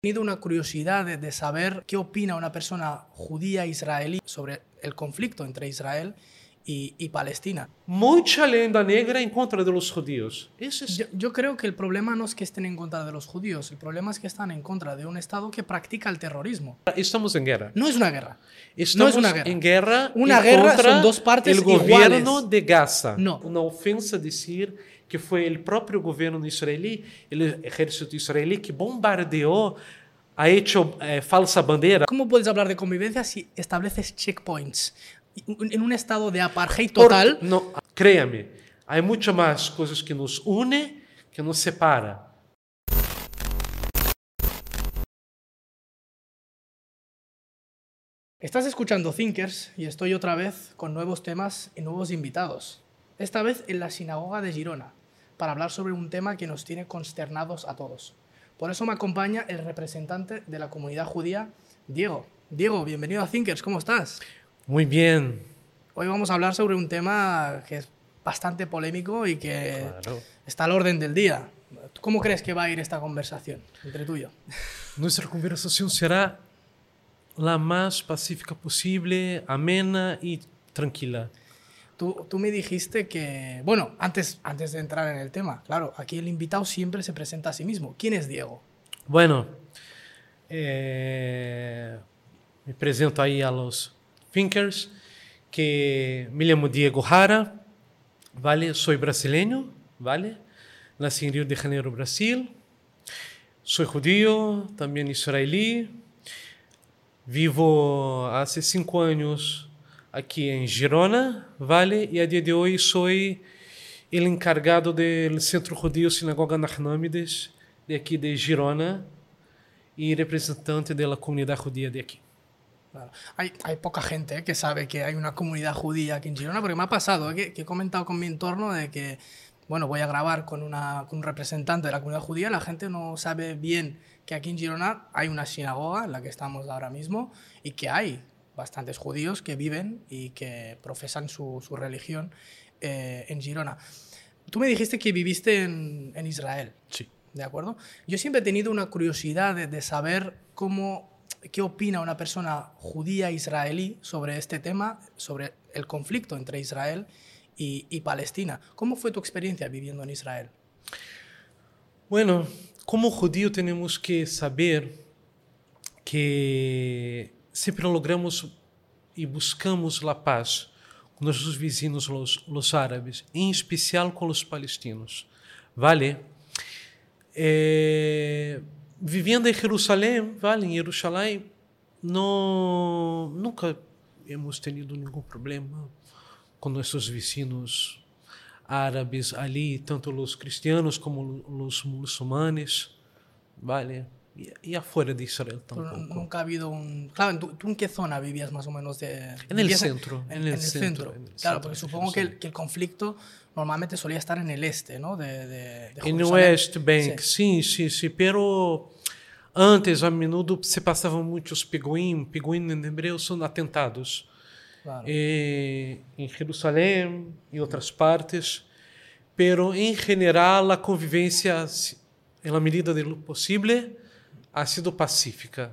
tenido una curiosidad de, de, saber qué opina una persona judía israelí sobre el conflicto entre Israel y, y Palestina. Mucha leyenda negra en contra de los judíos. Eso es... Yo, yo, creo que el problema no es que estén en contra de los judíos, el problema es que están en contra de un Estado que practica el terrorismo. Estamos en guerra. No es una guerra. Estamos no es una guerra. en guerra. Una guerra son dos partes el gobierno iguales. de Gaza. No. Una ofensa decir que fue el propio gobierno israelí, el ejército israelí, que bombardeó ha hecho eh, falsa bandera. ¿Cómo puedes hablar de convivencia si estableces checkpoints en un estado de apartheid total? Por, no, créame, hay mucho más cosas que nos une que nos separa. Estás escuchando Thinkers y estoy otra vez con nuevos temas y nuevos invitados. Esta vez en la sinagoga de Girona, para hablar sobre un tema que nos tiene consternados a todos. Por eso me acompaña el representante de la comunidad judía, Diego. Diego, bienvenido a Thinkers, ¿cómo estás? Muy bien. Hoy vamos a hablar sobre un tema que es bastante polémico y que Claro. está al orden del día. ¿Cómo crees que va a ir esta conversación entre tú y yo? Nuestra conversación será la más pacífica posible, amena y tranquila. Tú, tú, me dijiste que, bueno, antes, antes de entrar en el tema, claro, aquí el invitado siempre se presenta a sí mismo. ¿Quién es Diego? Bueno, eh, me presento ahí a los thinkers, que me llamo Diego Jara, ¿vale? Soy brasileño, ¿vale? Nací en Río de Janeiro, Brasil. Soy judío, también israelí. Vivo hace cinco años aquí en Girona, ¿vale? Y a día de hoy soy el encargado del Centro Judío Sinagoga Nachmanides de aquí de Girona y representante de la comunidad judía de aquí. Hay, poca gente ¿eh? que sabe que hay una comunidad judía aquí en Girona, porque me ha pasado ¿eh? que, que, he comentado con mi entorno de que, bueno, voy a grabar con, con un representante de la comunidad judía, la gente no sabe bien que aquí en Girona hay una sinagoga en la que estamos ahora mismo y que hay bastantes judíos que viven y que profesan su, su religión eh, en Girona. Tú me dijiste que viviste en, en, Israel. Sí. ¿De acuerdo? Yo siempre he tenido una curiosidad de, de saber cómo, qué opina una persona judía israelí sobre este tema, sobre el conflicto entre Israel y, y Palestina. ¿Cómo fue tu experiencia viviendo en Israel? Bueno, como judío tenemos que saber que sempre logramos e buscamos a paz com nossos vizinhos, os, los árabes, em especial com os palestinos. Vale? É, vivendo em Jerusalém, vale, em Jerusalém, não, nunca hemos tenido nenhum problema com nossos vizinhos árabes ali, tanto os cristianos como os muçulmanos, vale? Y, y afuera de Israel tampoco. Nunca ha habido un... Claro, ¿tú, ¿tú, en qué zona vivías más o menos? De... En el centro. En, en, el, en el, centro. centro. En el centro claro, porque supongo que el, que el, conflicto normalmente solía estar en el este, ¿no? De, de, de en West Bank, sí. sí, sí, sí, pero antes, a menudo, se passavam muitos piguim, piguim em hebreu são atentados. Claro. Eh, em Jerusalém e outras partes, pero em geral a convivência, na medida do possível, ha sido pacífica.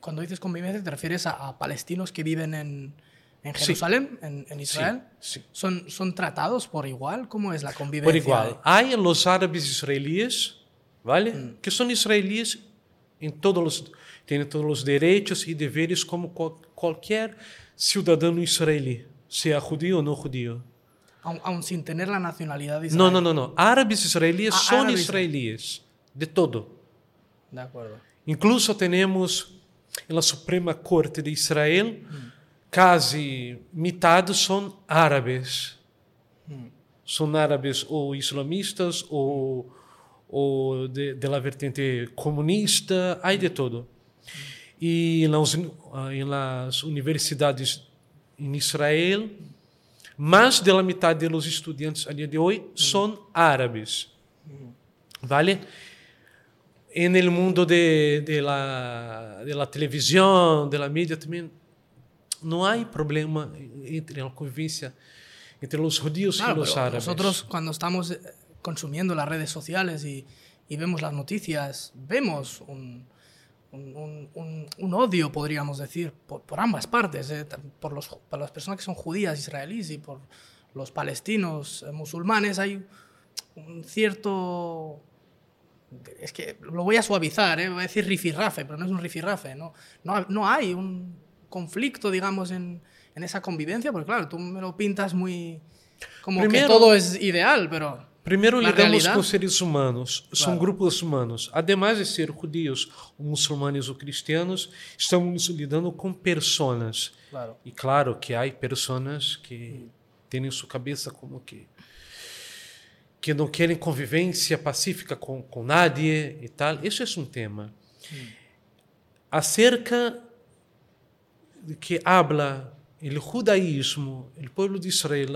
Cuando dices convivencia, te refieres a, a palestinos que viven en, en Jerusalén, sí. en, en, Israel. Sí, sí. ¿Son, ¿Son tratados por igual? ¿Cómo es la convivencia? Por igual. Hay los árabes israelíes, ¿vale? Mm. Que son israelíes en todos los, tienen todos los derechos y deberes como cual, cualquier ciudadano israelí, sea judío o no judío. Aún, aún, sin tener la nacionalidad de Israel. No, no, no, no. Árabes israelíes Ah, son árabes. israelíes, de todo. De acuerdo. Incluso tenemos en la Suprema Corte de Israel, casi mitad son árabes. Son árabes o islamistas o, o de, de la vertente comunista, hay de todo. Y en las, en las universidades en Israel, más de la mitad de los estudiantes a día de hoy son árabes. ¿Vale? En el mundo de, de, la, de la televisión, de la media también, no hay problema entre la convivencia entre los judíos Claro, y los árabes. Nosotros cuando estamos eh, consumiendo las redes sociales y, y vemos las noticias, vemos un, un, un- un- odio, podríamos decir, por, por ambas partes, eh, por, los, por las personas que son judías, israelíes y por los palestinos, eh, musulmanes, hay un cierto... Es que lo voy a suavizar, ¿eh? voy a decir rifirrafe, pero no es un rifirrafe, ¿no? No, no hay un conflicto, digamos, en, en esa convivencia, porque claro, tú me lo pintas muy... Como Primero- que todo es ideal, pero... Primeiro Na lidamos com seres humanos, Claro. grupos humanos. Ademais de ser judíos, ou muçulmanos ou cristianos, estamos lidando com personas. Claro. E claro que há pessoas que têm em sua cabeça como que que não querem convivência pacífica com, com nadie e tal. Isso é um tema. Acerca de que habla el judaísmo, el pueblo de Israel,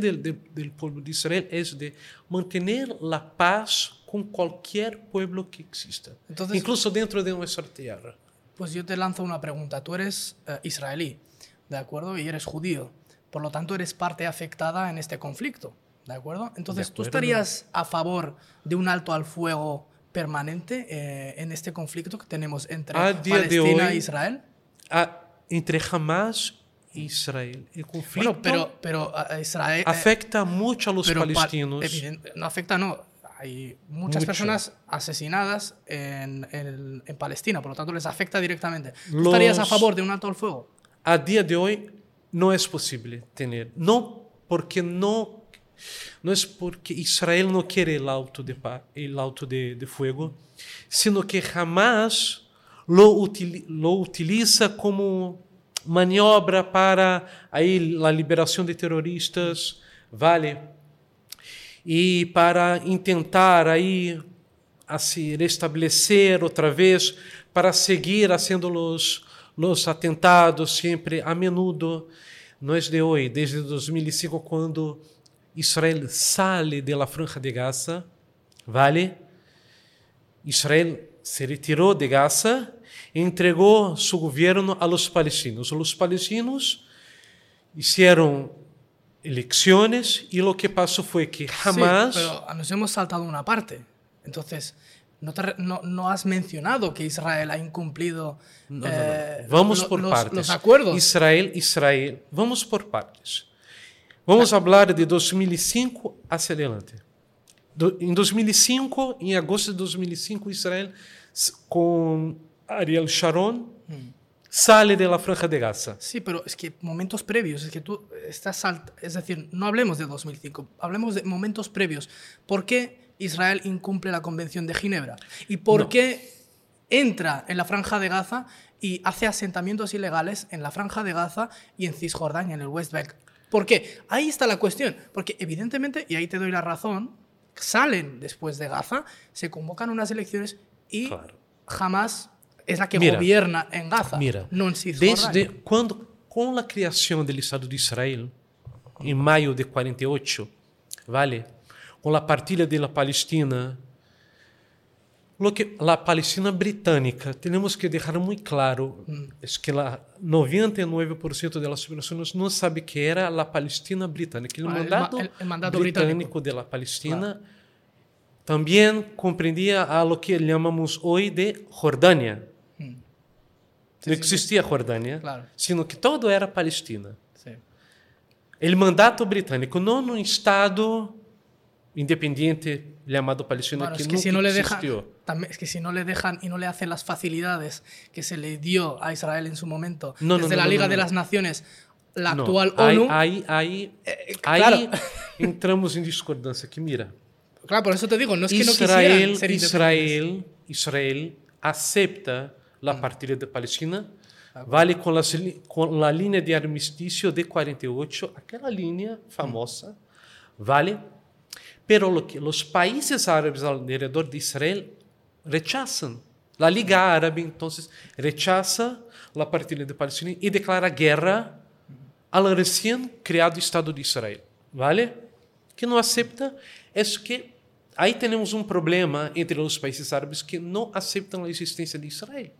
del, de- del pueblo de Israel es de mantener la paz con cualquier pueblo que exista, Entonces- incluso dentro de nuestra tierra. Pues yo te lanzo una pregunta. Tú eres eh, israelí, ¿de acuerdo? Y eres judío. Por lo tanto, eres parte afectada en este conflicto, ¿de acuerdo? Entonces, ¿tú acuerdo. estarías a favor de un alto al fuego permanente eh, en este conflicto que tenemos entre A de Palestina hoy- e Israel? Ah, entre Hamas y Israel, el conflicto Bueno, pero, pero a Israel... eh, afecta mucho a los pero pa- palestinos. evident- no afecta, no. Hay muchas Mucho. personas asesinadas en, en- en Palestina, por lo tanto les afecta directamente. ¿Tú Los- estarías a favor de un alto al fuego? a día de hoy no es posible tener. No porque no, no es porque Israel no quiere el auto de, pa- el auto de, de fuego, sino que jamás lo, utili- lo utiliza como maniobra para ahí la liberación de terroristas, ¿vale? y para intentar aí assim restabelecer outra vez, para seguir haciendo los, los atentados sempre a menudo. Não é de hoje, desde 2005, quando Israel sale de la franja de Gaza, ¿vale? Israel se retirou de Gaza e entregou seu governo a los palestinos. Os palestinos hicieron elecciones y lo que pasó fue que jamás... Sí, pero nos hemos saltado una parte. Entonces, no, te no, no has mencionado que Israel ha incumplido No, eh, Vamos por los, partes. los acuerdos. Israel, Israel. Vamos por partes. Vamos hablar de 2005 hacia adelante. Do- em 2005, em agosto de 2005, Israel, s- com Ariel Sharon, sale de la franja de Gaza. Sí, pero es que momentos previos, es que tú estás salt es decir, no hablemos de 2005, hablemos de momentos previos. ¿Por qué Israel incumple la Convención de Ginebra? ¿Y por No. qué entra en la franja de Gaza y hace asentamientos ilegales en la franja de Gaza y en Cisjordania, en el West Bank? ¿Por qué? Ahí está la cuestión, porque evidentemente, y ahí te doy la razón, salen después de Gaza, se convocan unas elecciones y Claro. jamás es la que Mira, gobierna en Gaza, Mira, no en Cisjordania. desde quando, com a criação do Estado de Israel, em maio de 48, vale? Com a partilha da Palestina, lo que la Palestina britânica, temos que deixar muito claro, é que la 99% das pessoas não sabe que era a Palestina britânica. O Ah, mandato, el- el mandato britânico de la Palestina também compreendia a lo que chamamos hoje de Jordânia. Sí, não existia Jordânia, Claro. sino que todo era Palestina. Sí. O mandato britânico, não um Estado independiente chamado Palestina, Bueno, que es que nunca si no le dejan, también, es que si no le dejan y no le hacen las facilidades que se le dio a Israel en su momento No, desde no, la no, Liga no, de las Naciones, la actual ONU. aí, eh, aí claro. entramos em discordância. Que mira, Claro, por eso te digo, no es que no Israel, ser. Israel, Israel acepta a partilha de Palestina, vale com, las, li- com a linha de armistício de 48, aquela linha famosa, vale? Pero lo que los países árabes alrededor de Israel rechazan. La Liga Árabe, entonces, rechaza la partilha de Palestina y declara guerra al recién creado Estado de Israel. ¿Vale? Que no acepta es que ahí tenemos un problema entre los países árabes que no aceptan la existencia de Israel.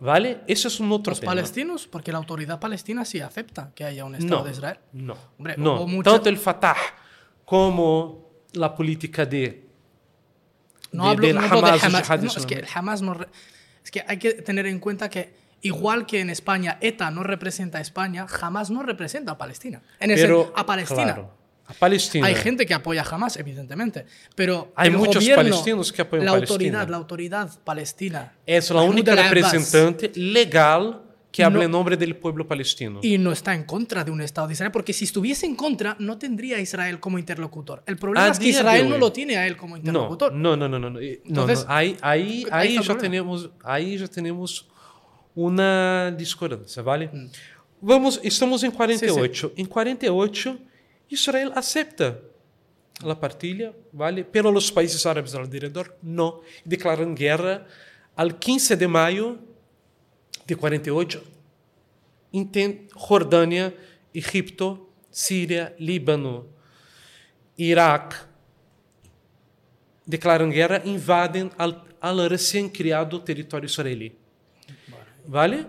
¿Vale? Eso es un otro Los tema. palestinos, porque la autoridad palestina sí acepta que haya un Estado No, de Israel. no, Hombre, hubo mucha- Tanto el Fatah como la política de No de- hablo, del no hablo de Hamas, Hamas. No, es que el Hamas no. re- Es que hay que tener en cuenta que, igual que en España ETA no representa a España, Hamas no representa a Palestina. En ese, Pero, a Palestina. claro, a Palestina. Hay gente que apoya a Hamas, evidentemente. Pero Hay el muchos gobierno, palestinos que apoyan la Palestina. autoridad, la autoridad palestina. Es la única representante legal que habla No. en nombre del pueblo palestino. Y no está en contra de un Estado de Israel, porque si estuviese en contra, no tendría a Israel como interlocutor. El problema A es que Israel no lo tiene a él como interlocutor. no, no, no, no, no. Eh, Entonces, no. Ahí, ahí, ahí ya tenemos, ahí ya tenemos una discordancia, ¿vale? Mm. Vamos, estamos en 48. En 48, Israel acepta la partilha, ¿vale? Pero los países árabes alrededor no. Declaran guerra al 15 de mayo de 48. Inten- Jordânia, Egipto, Síria, Líbano, Irak, declaram guerra, invadem al, al recém-criado território israelí. ¿Vale?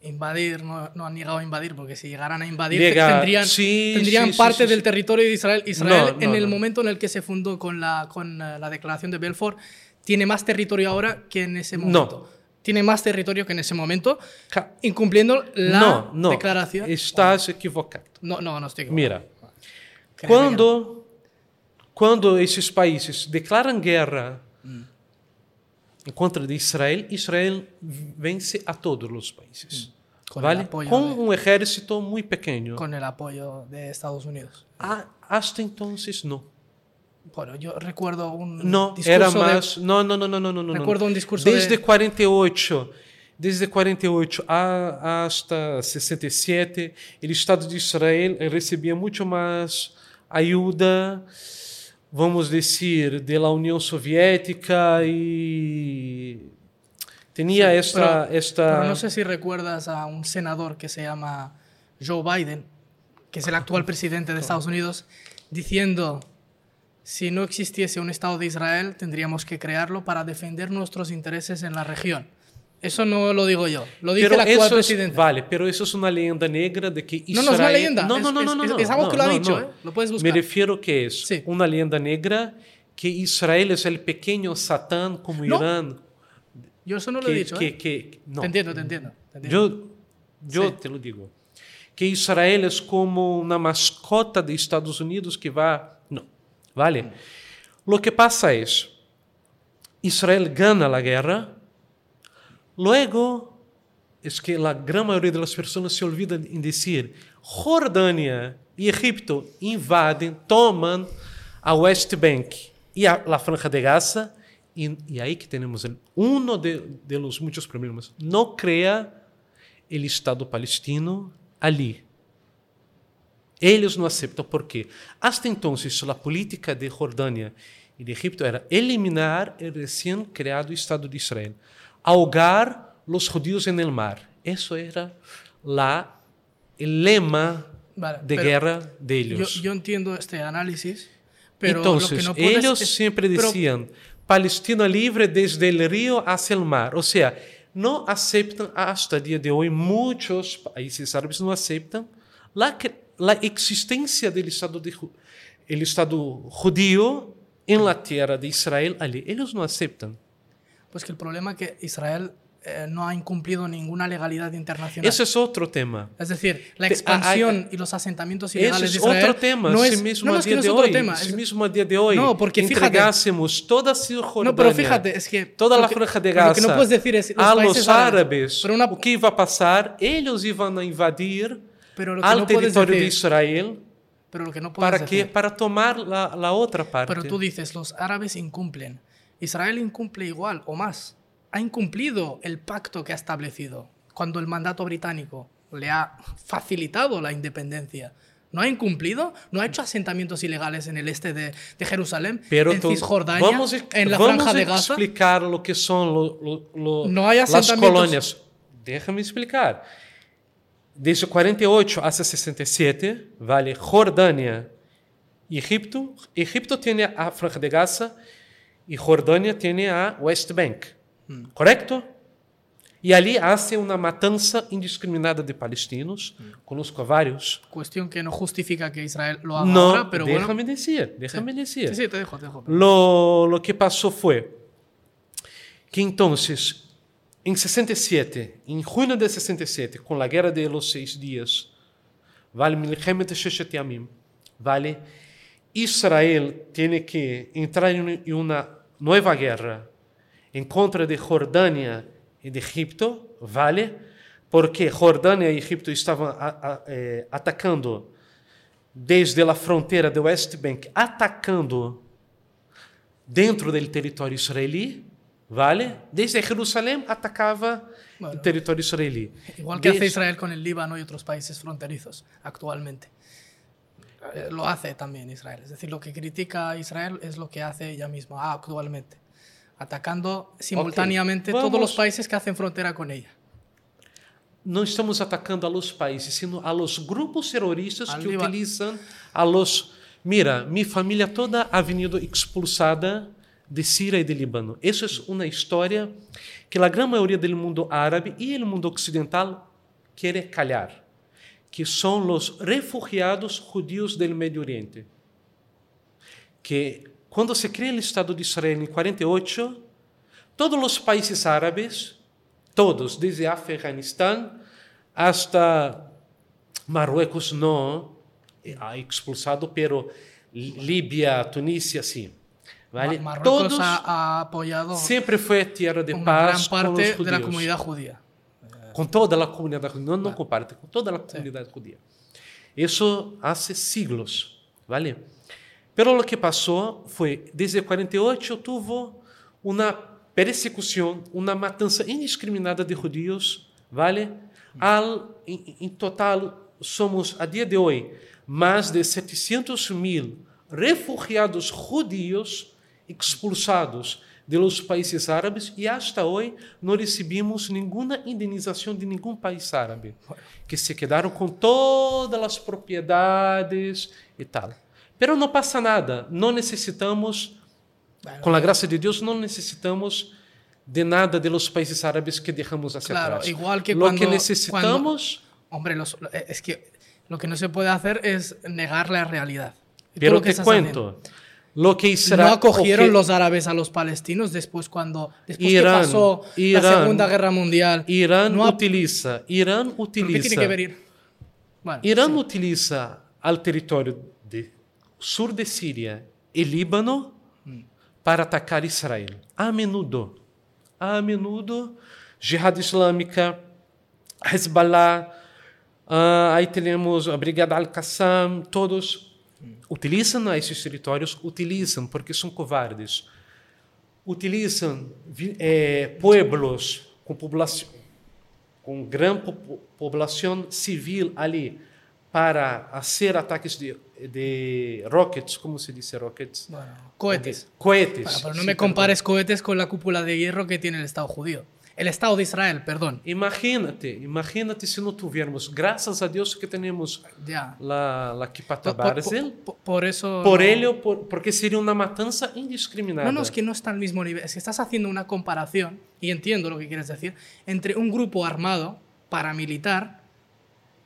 Invadir, no, no han llegado a invadir, porque si llegaran a invadir, Llega- tendrían, sí, tendrían sí, parte sí, del territorio de Israel. Israel, No, en no, el momento en el que se fundó con la, con eh, la declaración de Belfort, tiene más territorio ahora que en ese momento. Tiene más territorio que en ese momento, incumpliendo la no, no. declaración. Estás equivocado. No, no, no estoy equivocado. Mira, Créeme que no. quando, quando esses países declaram guerra em contra de Israel, Israel vence a todos os países. Con el ¿Vale? Com de- um exército muito pequeno. Con el apoyo de Estados Unidos. Ah, hasta entonces no. Bueno, yo recuerdo un No, discurso era de- más. No, no, no, no, no, no. no, Recuerdo un discurso Desde de- 48, desde 48 a, hasta 67, el Estado de Israel recebia muito mais ajuda, vamos dizer, de la União Soviética e tinha esta, pero, esta pero no sé si recuerdas a un senador que se llama Joe Biden, que es el actual presidente de Estados Unidos, diciendo, si no existiese un Estado de Israel, tendríamos que crearlo para defender nuestros intereses en la región. Eso no lo digo yo, lo dice Pero el actual eso es- presidente. vale, pero eso es una leyenda negra de que Israel... No, no es una leyenda, No, no, es- no, no, es- no, es- es algo no, que lo ha dicho, no. ¿eh? Lo puedes Me buscar. refiero que es Sí. una leyenda negra que Israel es el pequeño Satán como No, Irán. Yo eso no lo que, he dicho. que, ¿eh? que-. Te entiendo, te entiendo. te entiendo. Yo, yo Sí. te lo digo. Que Israel es como una mascota de Estados Unidos que va... ¿vale? Lo que pasa es, Israel gana la guerra, luego es que la gran mayoría de las personas se olvidan en decir, Jordania y Egipto invaden, toman a West Bank y a la Franja de Gaza, y, y ahí que tenemos el- uno de, de los muchos problemas. No crea el Estado palestino allí. Ellos no aceptan porque hasta entonces la política de Jordania y de Egipto era eliminar el recién creado Estado de Israel, ahogar los judíos en el mar. Eso era la, el lema Vale, de guerra de Yo, ellos. yo entiendo este análisis, pero Entonces, lo que no puedes ellos es- siempre pero- decían Palestina libre desde el río hacia el mar. O sea, no aceptan hasta el día de hoy, muchos países árabes no aceptan la, que- la existencia del Estado, de, el Estado judío en la tierra de Israel allí. Ellos no aceptan. Pues que el problema es que Israel eh, no ha incumplido ninguna legalidad internacional. Ese es otro tema. es decir, la Te- expansión ah, y los asentamientos Ese ilegales es de Israel otro tema. no es, mismo no, a día no es de otro hoy, tema. mismo a día de hoy No, porque fíjate- entregásemos toda Cisjordania, No, pero fíjate, es que toda la franja de lo que Gaza no puedes decir es los a los árabes. árabes, una- o que iba a pasar, ellos iban a invadir Pero lo que al no territorio de decir- Israel pero lo que no para decir. para tomar la, la otra parte. Pero tú dices, los árabes incumplen. Israel incumple igual o más. Ha incumplido el pacto que ha establecido cuando el mandato británico le ha facilitado la independencia. No ha incumplido, no ha hecho asentamientos ilegales en el este de, de Jerusalén, Pero en Cisjordania, vamos, a- en la vamos franja de Gaza. explicar lo que son lo- lo- lo- No hay las colonias. Déjame explicar. desde 48 até 67, vale Jordânia e Egito. Egito tem a Franja de Gaza e Jordânia tem a West Bank. Hum. Correto? E ali há uma matança indiscriminada de palestinos, hum. conosco vários. Questão que não justifica que Israel lo haga não, mas pero déjame dizer, déjame sí. dizer. Sí, sí, te dejo, te dejo. Lo, lo que passou foi que então en 67, en junio de 67, con la guerra de los seis días, ¿vale? Milchemet Sheshet Yamim, ¿vale? Israel tiene que entrar en en una nueva guerra en contra de Jordania y de Egipto, ¿vale? Porque Jordania y Egipto estaban a- a- eh, atacando desde a fronteira do West Bank, atacando dentro do território israelí, vale? Desde Jerusalém atacava o Bueno. território israelí. Igual que hace Israel con el Líbano y otros países fronterizos actualmente. Eh, Lo hace también Israel. Es decir, lo que critica a Israel es lo que hace ella misma actualmente. Atacando simultáneamente todos los países que hacen frontera con ella. Não estamos atacando a los países, sino a los grupos terroristas Al que Líbano. utilizam a los... Mira, minha família toda ha venido expulsada de Síria e de Líbano. Isso é uma história que a grande maioria do mundo árabe e o mundo ocidental quer calhar, que são os refugiados judíos do Médio Oriente. Que quando se cria o Estado de Israel em 48, todos os países árabes, todos, desde Afeganistão hasta Marruecos não ha expulsado, pero Líbia, Tunísia, sim. ¿vale? Mar Marruecos Todos ha, ha, apoyado siempre fue tierra de paz gran parte con los de la comunidad judía. Con toda la comunidad judía, no, no com parte, con toda la comunidad sí. judía. Eso hace siglos, ¿vale? Pero lo que pasó fue, desde 48 tuvo una persecución, una matanza indiscriminada de judíos, ¿vale? Al, en, en total somos a día de hoy más de 700 mil refugiados judíos expulsados de los países árabes e hasta hoje não recebemos nenhuma indenização de nenhum país árabe, que se quedaram com todas as propriedades e tal. Pero não passa nada, não necessitamos, com a graça de Deus, não necessitamos de nada de los países árabes que deixamos hacia Claro, atrás. igual que Lo cuando- que necesitamos, Hombre, los- es que lo que no se puede hacer es negar la realidad. Pero te cuento, lo que. Israel No acogieron que los árabes a los palestinos después cuando después Irán, que pasó la Irán, Segunda Guerra Mundial. Irán no utiliza, Irán ¿Pero utiliza, ¿Qué tiene que ver? Bueno, Irán sí. utiliza al território de sur de Síria e Líbano para atacar Israel. A menudo. A menudo, Jihad Islâmica, Hezbollah, ah, aí temos a Brigada Al-Qassam, todos utilizam esses territórios, utilizam porque são covardes. Utilizam eh, pueblos com população com grande po- população civil ali para fazer ataques de, de rockets, como se diz rockets? Bueno, cohetes. Cohetes. Bueno, pero no sí, me perdón. compares cohetes con la cúpula de hierro que tiene el Estado judío. El Estado de Israel, perdón. Imagínate, imagínate se não tivermos, graças a Deus que Ya. la, la Kipata Por, por- Barzel, por- por eso. por no- ello, por- porque seria uma matança indiscriminada. No, no, es que no está al mismo nivel. Es que estás haciendo una comparación, y entiendo lo que quieres decir, entre un grupo armado, paramilitar,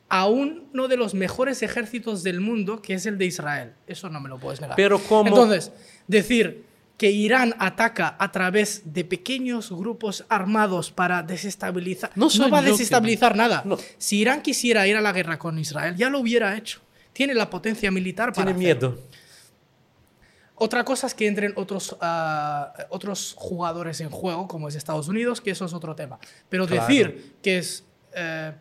a uno de los mejores ejércitos del mundo, que es el de Israel. Eso no me lo puedes negar. Pero como- Entonces, decir que Irán ataca a través de pequeños grupos armados para desestabilizar. No va a desestabilizar nada. No. Si Irán quisiera ir a la guerra con Israel, ya lo hubiera hecho. Tiene la potencia militar para Tiene hacerlo. medo. Otra cosa es que entren otros, ah, otros jugadores en juego, como es Estados Unidos, que eso es otro tema. Pero Claro. decir que es eh,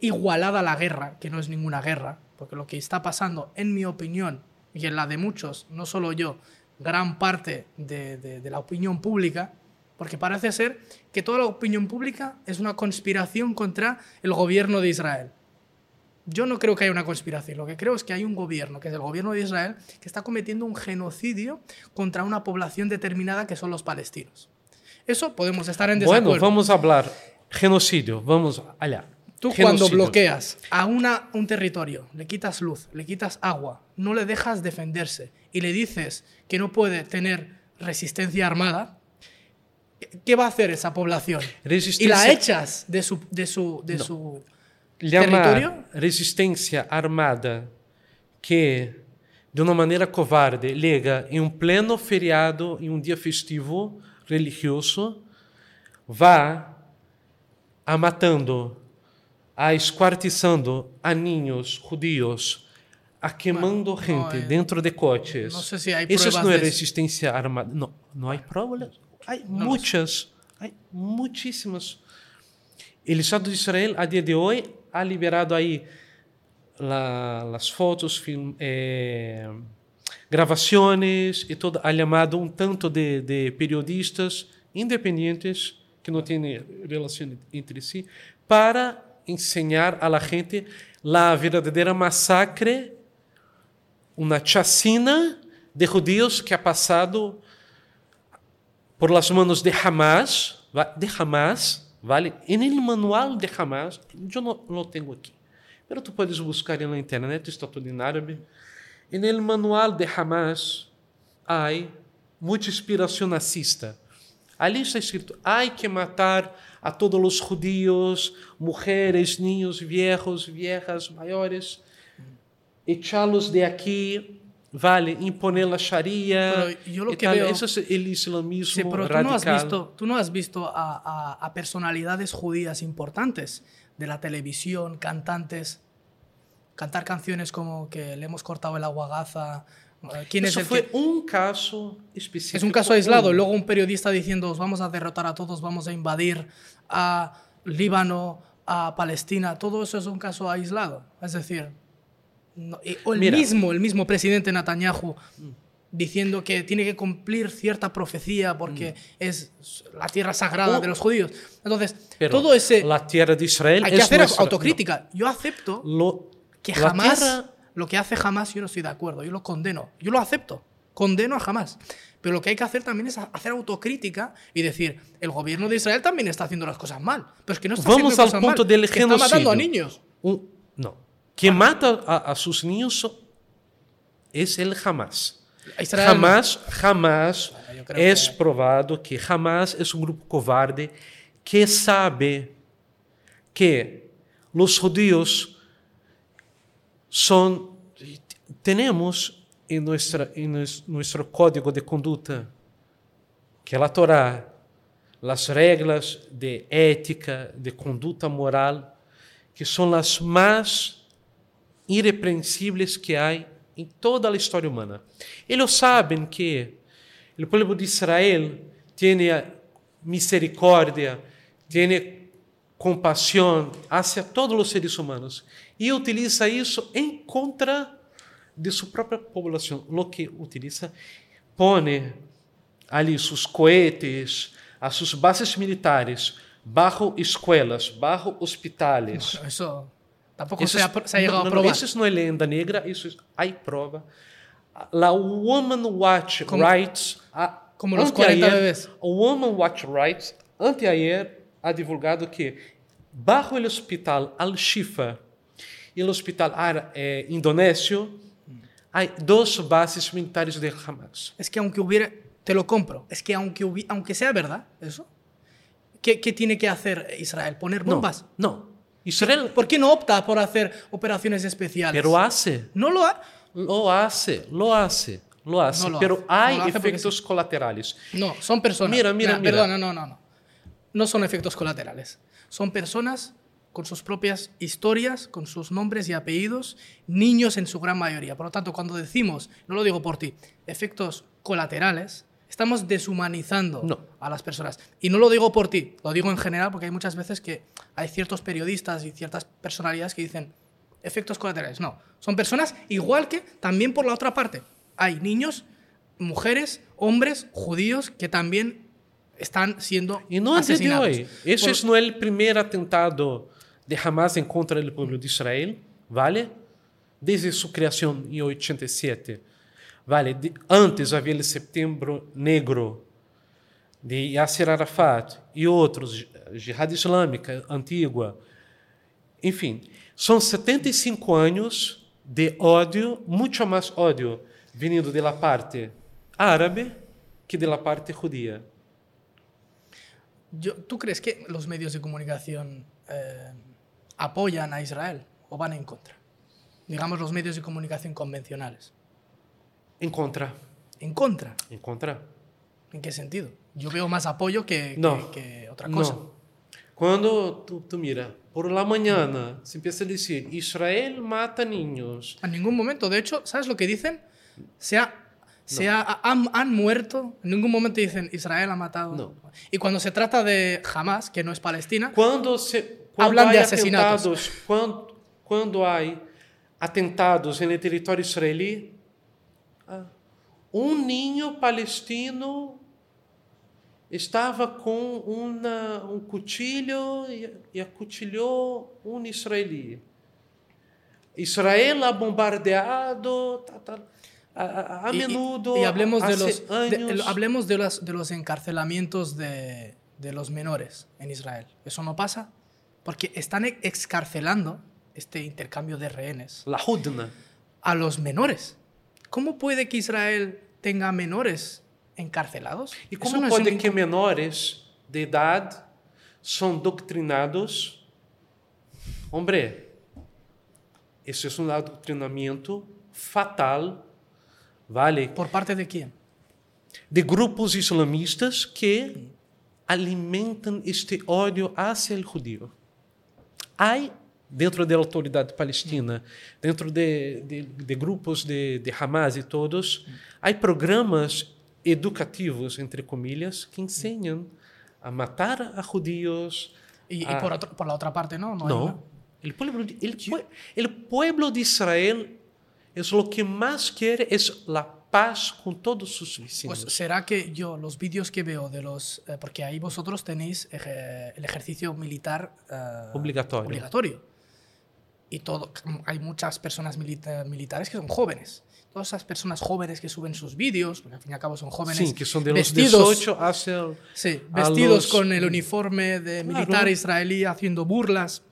igualada la guerra, que no es ninguna guerra, porque lo que está pasando, en mi opinión, y en la de muchos, no solo yo, gran parte de, de- de la opinión pública, porque parece ser que toda la opinión pública es una conspiración contra el gobierno de Israel. Yo no creo que haya una conspiración, lo que creo es que hay un gobierno, que es el gobierno de Israel, que está cometiendo un genocidio contra una población determinada que son los palestinos. Eso podemos estar en desacuerdo. Bueno, vamos a hablar. Genocidio, vamos allá. Tú cuando Genocidio. bloqueas a una, un territorio, le quitas luz, le quitas agua, no le dejas defenderse y le dices que no puede tener resistencia armada, ¿qué va a hacer esa población? Y Resistência, la echas de su, de su, de No. su llamar território? resistência armada que, de uma maneira covarde, liga em um pleno feriado, em um dia festivo religioso, vá a matando, a esquartizando a niños judíos, a quemando bueno, gente no, eh, dentro de coches. No sé si hay Eso no es resistencia armada. No, no hay pruebas. Hay no muchas, hay muchísimas. El Estado de Israel a día de hoy ha liberado ahí la, las fotos, film, eh, gravaciones y todo. Ha llamado un tanto de, de periodistas independientes que no tienen relación entre sí para ensinar a la gente la verdadeira massacre, uma chacina de judíos que ha passado por las manos de Hamas, de Hamas, ¿vale? En el manual de Hamas, yo no lo tengo aquí, pero tú puedes buscar en la internet, está todo en árabe. En el manual de Hamas hay mucha inspiración nazista. Ali está escrito: hay que matar a todos los judíos, mujeres, niños, viejos, viejas, mayores, echarlos de aquí, vale, imponer la sharia. Pero yo lo que veo- Eso es el islamismo Sí, pero tú no has visto, tú no has visto a, a- a personalidades judías importantes de la televisión, cantantes, cantar canciones como que le hemos cortado el agua a Gaza. eh, ¿Quién Eso es el fue que- un caso específico. Es un caso aislado. Luego un periodista diciendo, os vamos a derrotar a todos, vamos a invadir a Líbano, a Palestina. Todo eso es un caso aislado. Es decir, no- y- o el Mira. mismo, el mismo presidente Netanyahu diciendo que tiene que cumplir cierta profecía porque es la tierra sagrada Oh. de los judíos. Entonces, Pero todo ese... La tierra de Israel Hay que es hacer nuestra- autocrítica. Yo acepto no, lo- que la jamás tierra- lo que hace jamás yo no estoy de acuerdo, yo lo condeno, yo lo acepto, condeno a jamás. Pero lo que hay que hacer también es hacer autocrítica y decir, el gobierno de Israel también está haciendo las cosas mal, pero es que no está Vamos haciendo al cosas punto mal, del que está matando a genocidio. niños. un- no. Quien mata a, a sus niños es el Hamas. Israel Jamás, jamás Bueno, creo es que- probado que jamás es un grupo cobarde que sabe que los judíos son tenemos en nuestra en nues- nuestro código de conducta que é a Torá, las reglas de ética, de conduta moral, que são as mais irrepreensíveis que há em toda a história humana. Eles sabem que o povo de Israel tem misericórdia, tem compaixão hacia todos os seres humanos e utiliza isso em contra de sua própria população. Lo que utiliza pone ali seus cohetes, as suas bases militares, bajo escolas, bajo hospitales. Eso tampoco Eso se, se ha llegado no, a no, probar. Eso no es leyenda negra, eso es, hay prueba. La Woman Watch Como- Rights, a- como los 40 anteayer, bebés. a Woman Watch Rights, anteayer, ha divulgado que bajo el hospital Al-Shifa e el hospital Ara- eh, indonesio, hay dos bases militares de Hamas. Es que aunque hubiera, te lo compro, es que aunque, hubi- aunque sea verdad eso, ¿qué, qué tiene que hacer Israel? ¿Poner bombas? no. Israel, ¿Por qué no opta por hacer operaciones especiales? pero hace. no lo ha... Lo hace, lo hace, lo hace, No lo pero hace, hay no lo hace efectos colaterales. No, son personas. Mira, mira, mira. Perdona, no, no, no. No son efectos colaterales. Son personas con sus propias historias, con sus nombres y apellidos, niños en su gran mayoría. Por lo tanto, cuando decimos, no lo digo por ti, efectos colaterales, estamos deshumanizando No. a las personas. Y no lo digo por ti, lo digo en general porque hay muchas veces que hay ciertos periodistas y ciertas personalidades que dicen efectos colaterales. No, son personas igual que también por la otra parte. Hay niños, mujeres, hombres, judíos que también están siendo E não é de hoje. Esse Por- não é o primeiro atentado de Hamas em contra do povo de Israel, vale? Desde sua criação em 87. Vale? De- antes havia o Setembro Negro de Yasser Arafat e outros, Jihad Islâmica antiga. Enfim, são 75 anos de ódio, muito mais ódio, vindo da parte árabe que da parte judia. Yo, ¿Tú crees que los medios de comunicación eh, apoyan a Israel o van en contra? Digamos los medios de comunicación convencionales. En contra. ¿En contra? En contra. ¿En qué sentido? Yo veo más apoyo que, que- No. que otra cosa. No. Quando tu, tu mira, por la mañana se empieza a decir, Israel mata niños. En ningún momento. De hecho, ¿sabes lo que dicen? Se ha- se ha- han, han muerto. En ningún momento dicen Israel ha matado. No. Y cuando se trata de Hamas, que no es Palestina, Quando, se, quando Hablan de asesinatos. quando, quando há atentados no território israelí, ah, um ninho palestino estava com uma, um cuchillo e, e um israelí. Israel ha bombardeado a, a- a y- y- menudo. y, hablemos de los, de- años. hablemos de los, de los encarcelamientos de, de los menores en Israel. ¿Eso no pasa? Porque están ex- excarcelando este intercambio de rehenes La Hudna. a los menores. ¿Cómo puede que Israel tenga menores encarcelados? E Eso como no es un- que menores de idade são doutrinados? Hombre, esse é um adoctrinamento fatal, vale? ¿Por parte de quién? De grupos islamistas que alimentam este ódio hacia o judío. Há dentro da autoridade palestina, dentro de, de, de grupos de, de Hamas e todos, há programas educativos, entre comillas, que ensinam a matar a judíos. Y, y a- por, otro- por la otra parte, ¿no? No. No. El pueblo, de- el, pue- el pueblo de Israel es lo que más quiere es la paz con todos sus vecinos. Pues será que yo, los vídeos que veo de los. eh, porque ahí vosotros tenéis eje- el ejercicio militar eh, Obligatorio. obligatorio. Y todo, hay muchas personas milita- militares que son jóvenes. Todas esas personas jóvenes que suben sus vídeos, porque al fin y al cabo son jóvenes. sí, que son de los vestidos, 18 hacia... el- Sí, vestidos los- con el uniforme de Claro. militar israelí haciendo burlas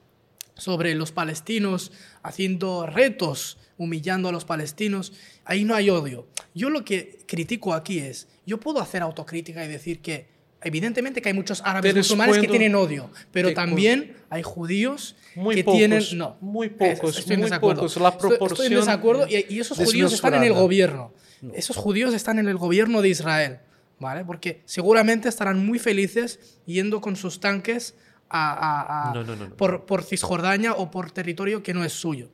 sobre los palestinos, haciendo retos, humillando a los palestinos. Ahí no hay odio. Yo lo que critico aquí es, yo puedo hacer autocrítica y decir que evidentemente que hay muchos árabes musulmanes que tienen odio, pero también hay judíos Muy que pocos, tienen... No, muy pocos, estoy en muy desacuerdo. pocos. La Estoy- Estoy, en proporción desacuerdo y, y esos judíos están en el gobierno. Esos judíos están en el gobierno de Israel, ¿vale? Porque seguramente estarán muy felices yendo con sus tanques a, a- a- No, no, no, no. Por, por Cisjordania o por territorio que no es suyo.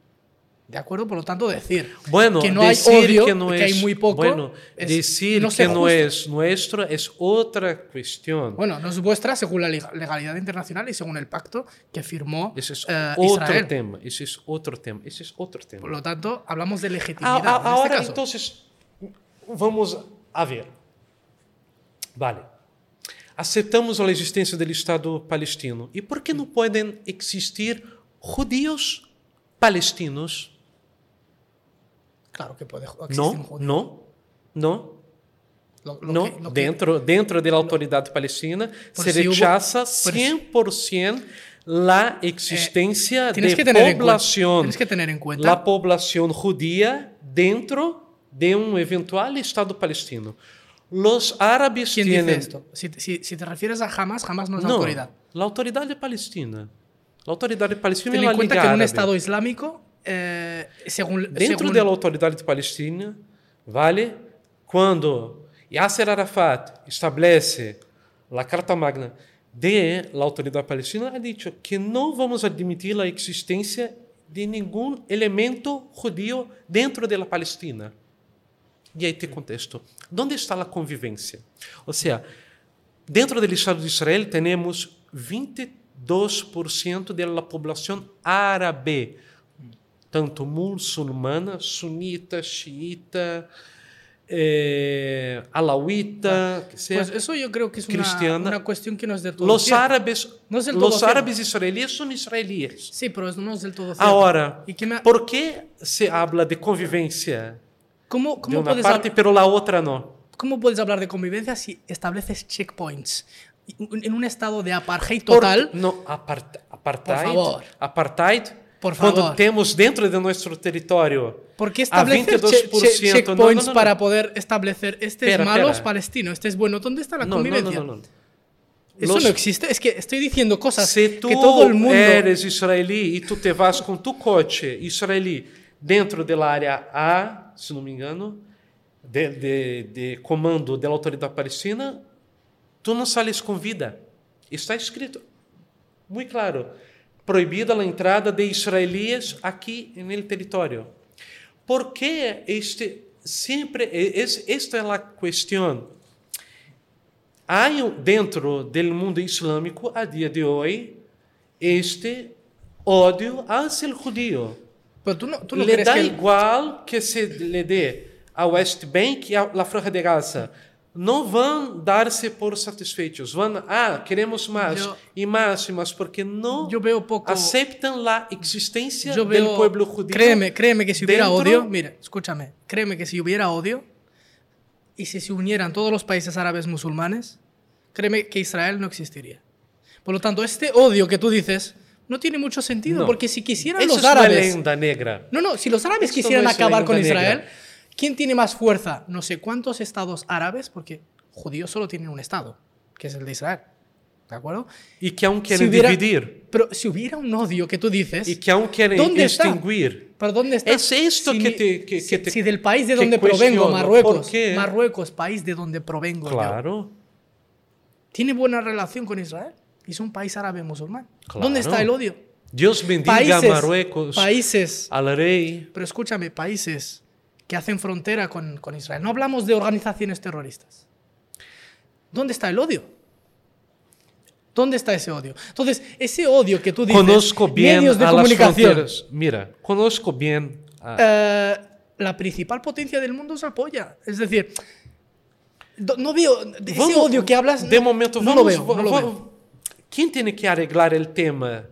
¿De acuerdo? Por lo tanto, decir Bueno, que no hay decir odio, que no que hay es- muy poco, Bueno, es decir no que no justo. es nuestro es otra cuestión. Bueno, no es vuestra según la leg- legalidad internacional y según el pacto que firmó ese es eh, otro Israel. tema. Ese es otro tema. Ese es otro tema. Por lo tanto, hablamos de A- legitimidad. a- en este ahora, caso. entonces, vamos a ver. Vale. Aceptamos a existência do Estado palestino. E por que não podem existir judíos palestinos? Claro que puede existir un Não, judío. não, não. Lo- lo não. que- lo que- dentro, dentro da autoridade palestina Por se si hubo- rechaza por si- 100% a existência Tienes de que, población. tienes que tener en cuenta la población judía dentro de un eventual Estado palestino. Los árabes quién tienen... dice esto. Si, si- si te refieres a Hamas, Hamas no es No, autoridad. la autoridad palestina. La autoridad palestina Ten la en cuenta Liga que en un. Estado islámico, eh, según, Dentro según- da autoridade palestina, vale? Quando Yasser Arafat estabelece a Carta Magna de la autoridade palestina, ha dicho que não vamos admitir a existência de nenhum elemento judío dentro da Palestina. E aí te contesto, onde está a convivência? Ou seja, dentro do Estado de Israel temos 22% da população árabe, tanto muçulmana, sunita, xiita, eh, alauita, que sea. Pues eso yo creo que es una, cristiana. una cuestión que no es del todo Los árabes, No es del todo los cierto. árabes israelíes son israelíes. Sí, pero eso no es del todo cierto. Ahora, ¿Y qué me- ¿por qué se habla de convivencia ¿Cómo, de cómo una puedes parte, pero la otra no? ¿Cómo puedes hablar de convivencia si estableces checkpoints? En un estado de apartheid Por- total, no, apart- apartheid. Por favor. Apartheid. Por Quando favor. temos dentro de nosso território ¿por qué a establecer che- che- 22%. checkpoints no, no, no. para poder establecer este es malo, es palestino, este es bueno? ¿Dónde está la no, no, convivencia? no, no. Eso Los- no existe. Es que estoy diciendo cosas Se tu que todo el mundo. eres israelí e tu te vas com tu coche israelí dentro da área A, se não me engano, de, de, de comando da autoridade palestina, tu não sales com vida. Está escrito muito claro. Proibida a entrada de israelíes aqui no território. ¿Por qué este siempre es esta es la cuestión? Hay dentro del mundo islámico a día de hoy este odio hacia el judío. Pero tú no, tú no le da que. igual que se le dé a West Bank e a la Franja de Gaza. Não vão dar-se por satisfeitos. Vão, ah, queremos mais Yo- e mais e mais, porque não poco. aceptan la existencia del pueblo judío. Créeme, créeme que si hubiera odio. Mira, escúchame. Créeme que si hubiera odio y si se unieran todos los países árabes musulmanes, créeme que Israel no existiría. Por lo tanto, este odio que tú dices no tiene mucho sentido. No. Porque si quisieran Eso los es una árabes. leyenda negra. No, no, si los árabes quisieran no es acabar con Israel. ¿Quién tiene más fuerza? No sé cuántos estados árabes, porque judíos solo tienen un estado, que es el de Israel. ¿De acuerdo? Y que aún quieren hubiera- dividir. Pero si hubiera un odio que tú dices, Y que aún quieren ¿Dónde está? extinguir. ¿pero dónde está? Es esto Si que mi- te- que- si, que te- si del país de donde provengo, Marruecos. Marruecos, país de donde provengo, yo, Claro. tiene buena relación con Israel es un país árabe musulmán. Claro. ¿Dónde está el odio? Dios bendiga Países, a Marruecos, países al rey. Pero escúchame, países que hacen frontera con, con Israel. No hablamos de organizaciones terroristas. ¿Dónde está el odio? ¿Dónde está ese odio? Entonces, ese odio que tú dices, Conozco bien medios de a las comunicación, fronteras. Mira, conozco bien a- eh, la principal potencia del mundo se apoya. Es decir, no veo ese Vamos- odio que hablas. De momento, no vamos, lo veo. no lo veo. ¿Quién tiene que arreglar el tema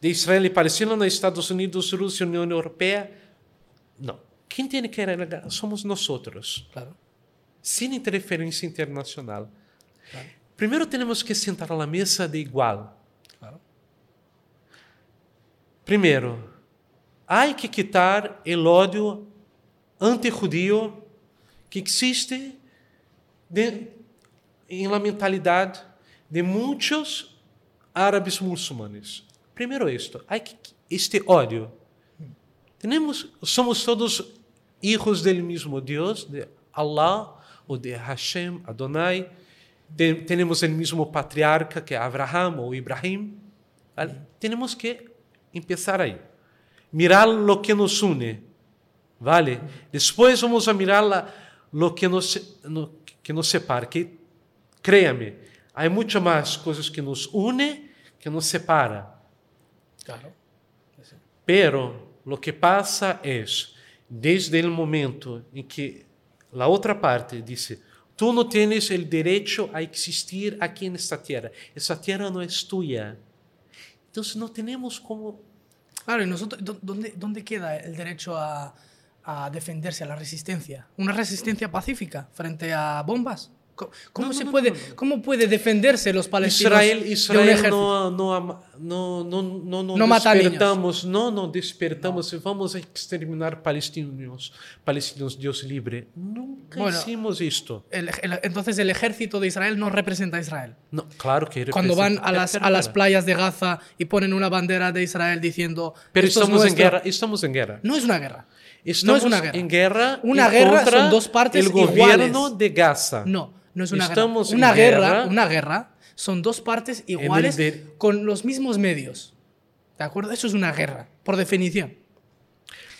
de Israel y Palestina en Estados Unidos, Rusia, Unión Europea? No. Quem tem que renegar somos nós outros. Claro. Sem interferência internacional. Claro. Primeiro temos que sentar à mesa de igual. Claro. Primeiro, há que quitar o ódio anti-judio que existe em la mentalidade de muitos árabes muçulmanos. Primeiro isto, há que este ódio. Mm. Temos, somos todos hijos del mismo Dios, de Allah o de Hashem, Adonai. Te- tenemos el mismo patriarca que Abraham o Ibrahim. ¿vale? Tenemos que empezar ahí. Mirar lo que nos une, ¿vale? Después vamos a mirar la- lo que nos, no- que nos separa. Que, créame, hay muchas más cosas que nos une que nos separa. Claro. Pero lo que pasa es, desde el momento en que la otra parte dice, tú no tienes el derecho a existir aquí en esta tierra, esa tierra no es tuya. Entonces no tenemos como... Claro, y nosotros, ¿dó- ¿dónde, dónde queda el derecho a, a defenderse, a la resistencia? ¿Una resistencia pacífica frente a bombas? ¿Cómo, No, se no, puede, no. ¿Cómo puede defenderse los palestinos Israel, de un Israel no, no, ama- no, no, no, no, No despertamos, no, no despertamos y vamos a exterminar palestinos, palestinos, Dios libre. Nunca Bueno, hicimos esto. El- el- entonces el ejército de Israel no representa a Israel. No, claro que Cuando van representa- a las, a las playas de Gaza y ponen una bandera de Israel diciendo... Pero "Esto es estamos en nuestro". guerra, estamos en guerra. No es una guerra. Estamos una guerra. en guerra Una guerra contra son dos partes el gobierno iguales. de Gaza. No, no es una Estamos guerra. Una guerra, guerra. una guerra son dos partes iguales de- con los mismos medios. ¿De acuerdo? Eso es una guerra, por definición.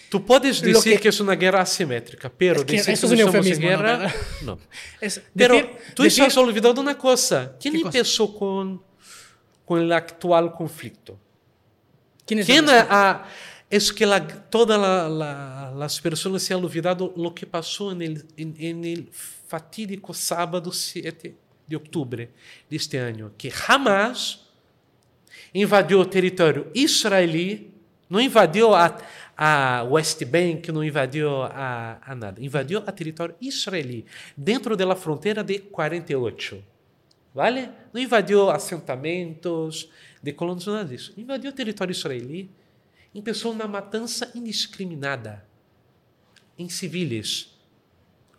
Tú puedes decir que- que... es una guerra asimétrica, pero Es que decir eso que es un eufemismo, guerra, no. Es Pero decir- tú decir- estás olvidando una cosa. ¿Quién empezó con, con el actual conflicto? ¿Quién es ¿Quién el ha- es que la- todas la- la- las personas se han olvidado lo que pasó en el, en, en el fatídico sábado 7 de octubre de este año, que jamás invadiu o território israelí, não invadiu a, a West Bank, não invadiu a, a nada, invadiu a território israelí, dentro da fronteira de 48. Vale? Não invadiu assentamentos de colonos, nada disso. Invadiu o território israelí, começou na matança indiscriminada em civis,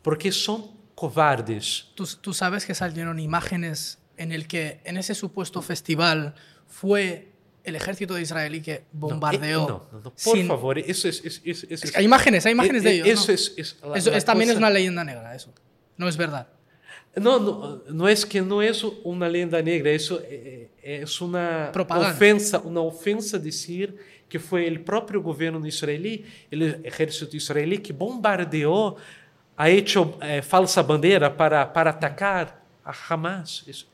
porque são covardes. Tú, tú sabes que salieron imágenes en el que en ese supuesto festival fue el ejército de israelí que bombardeó. No, no, no, por sin- favor, eso es... es- es- es- Es que hay imágenes, hay imágenes eh, de eh, ellos. Eso ¿no? es... es la- Eso la es- también es una leyenda negra, eso. No es verdad. No, no, no es que no es una leyenda negra, eso eh, eh, es una Propaganda. ofensa, una ofensa decir que fue el propio gobierno israelí, el ejército israelí que bombardeó, a Etio, é, eh, falsa bandeira para, para atacar a Hamas. Isso,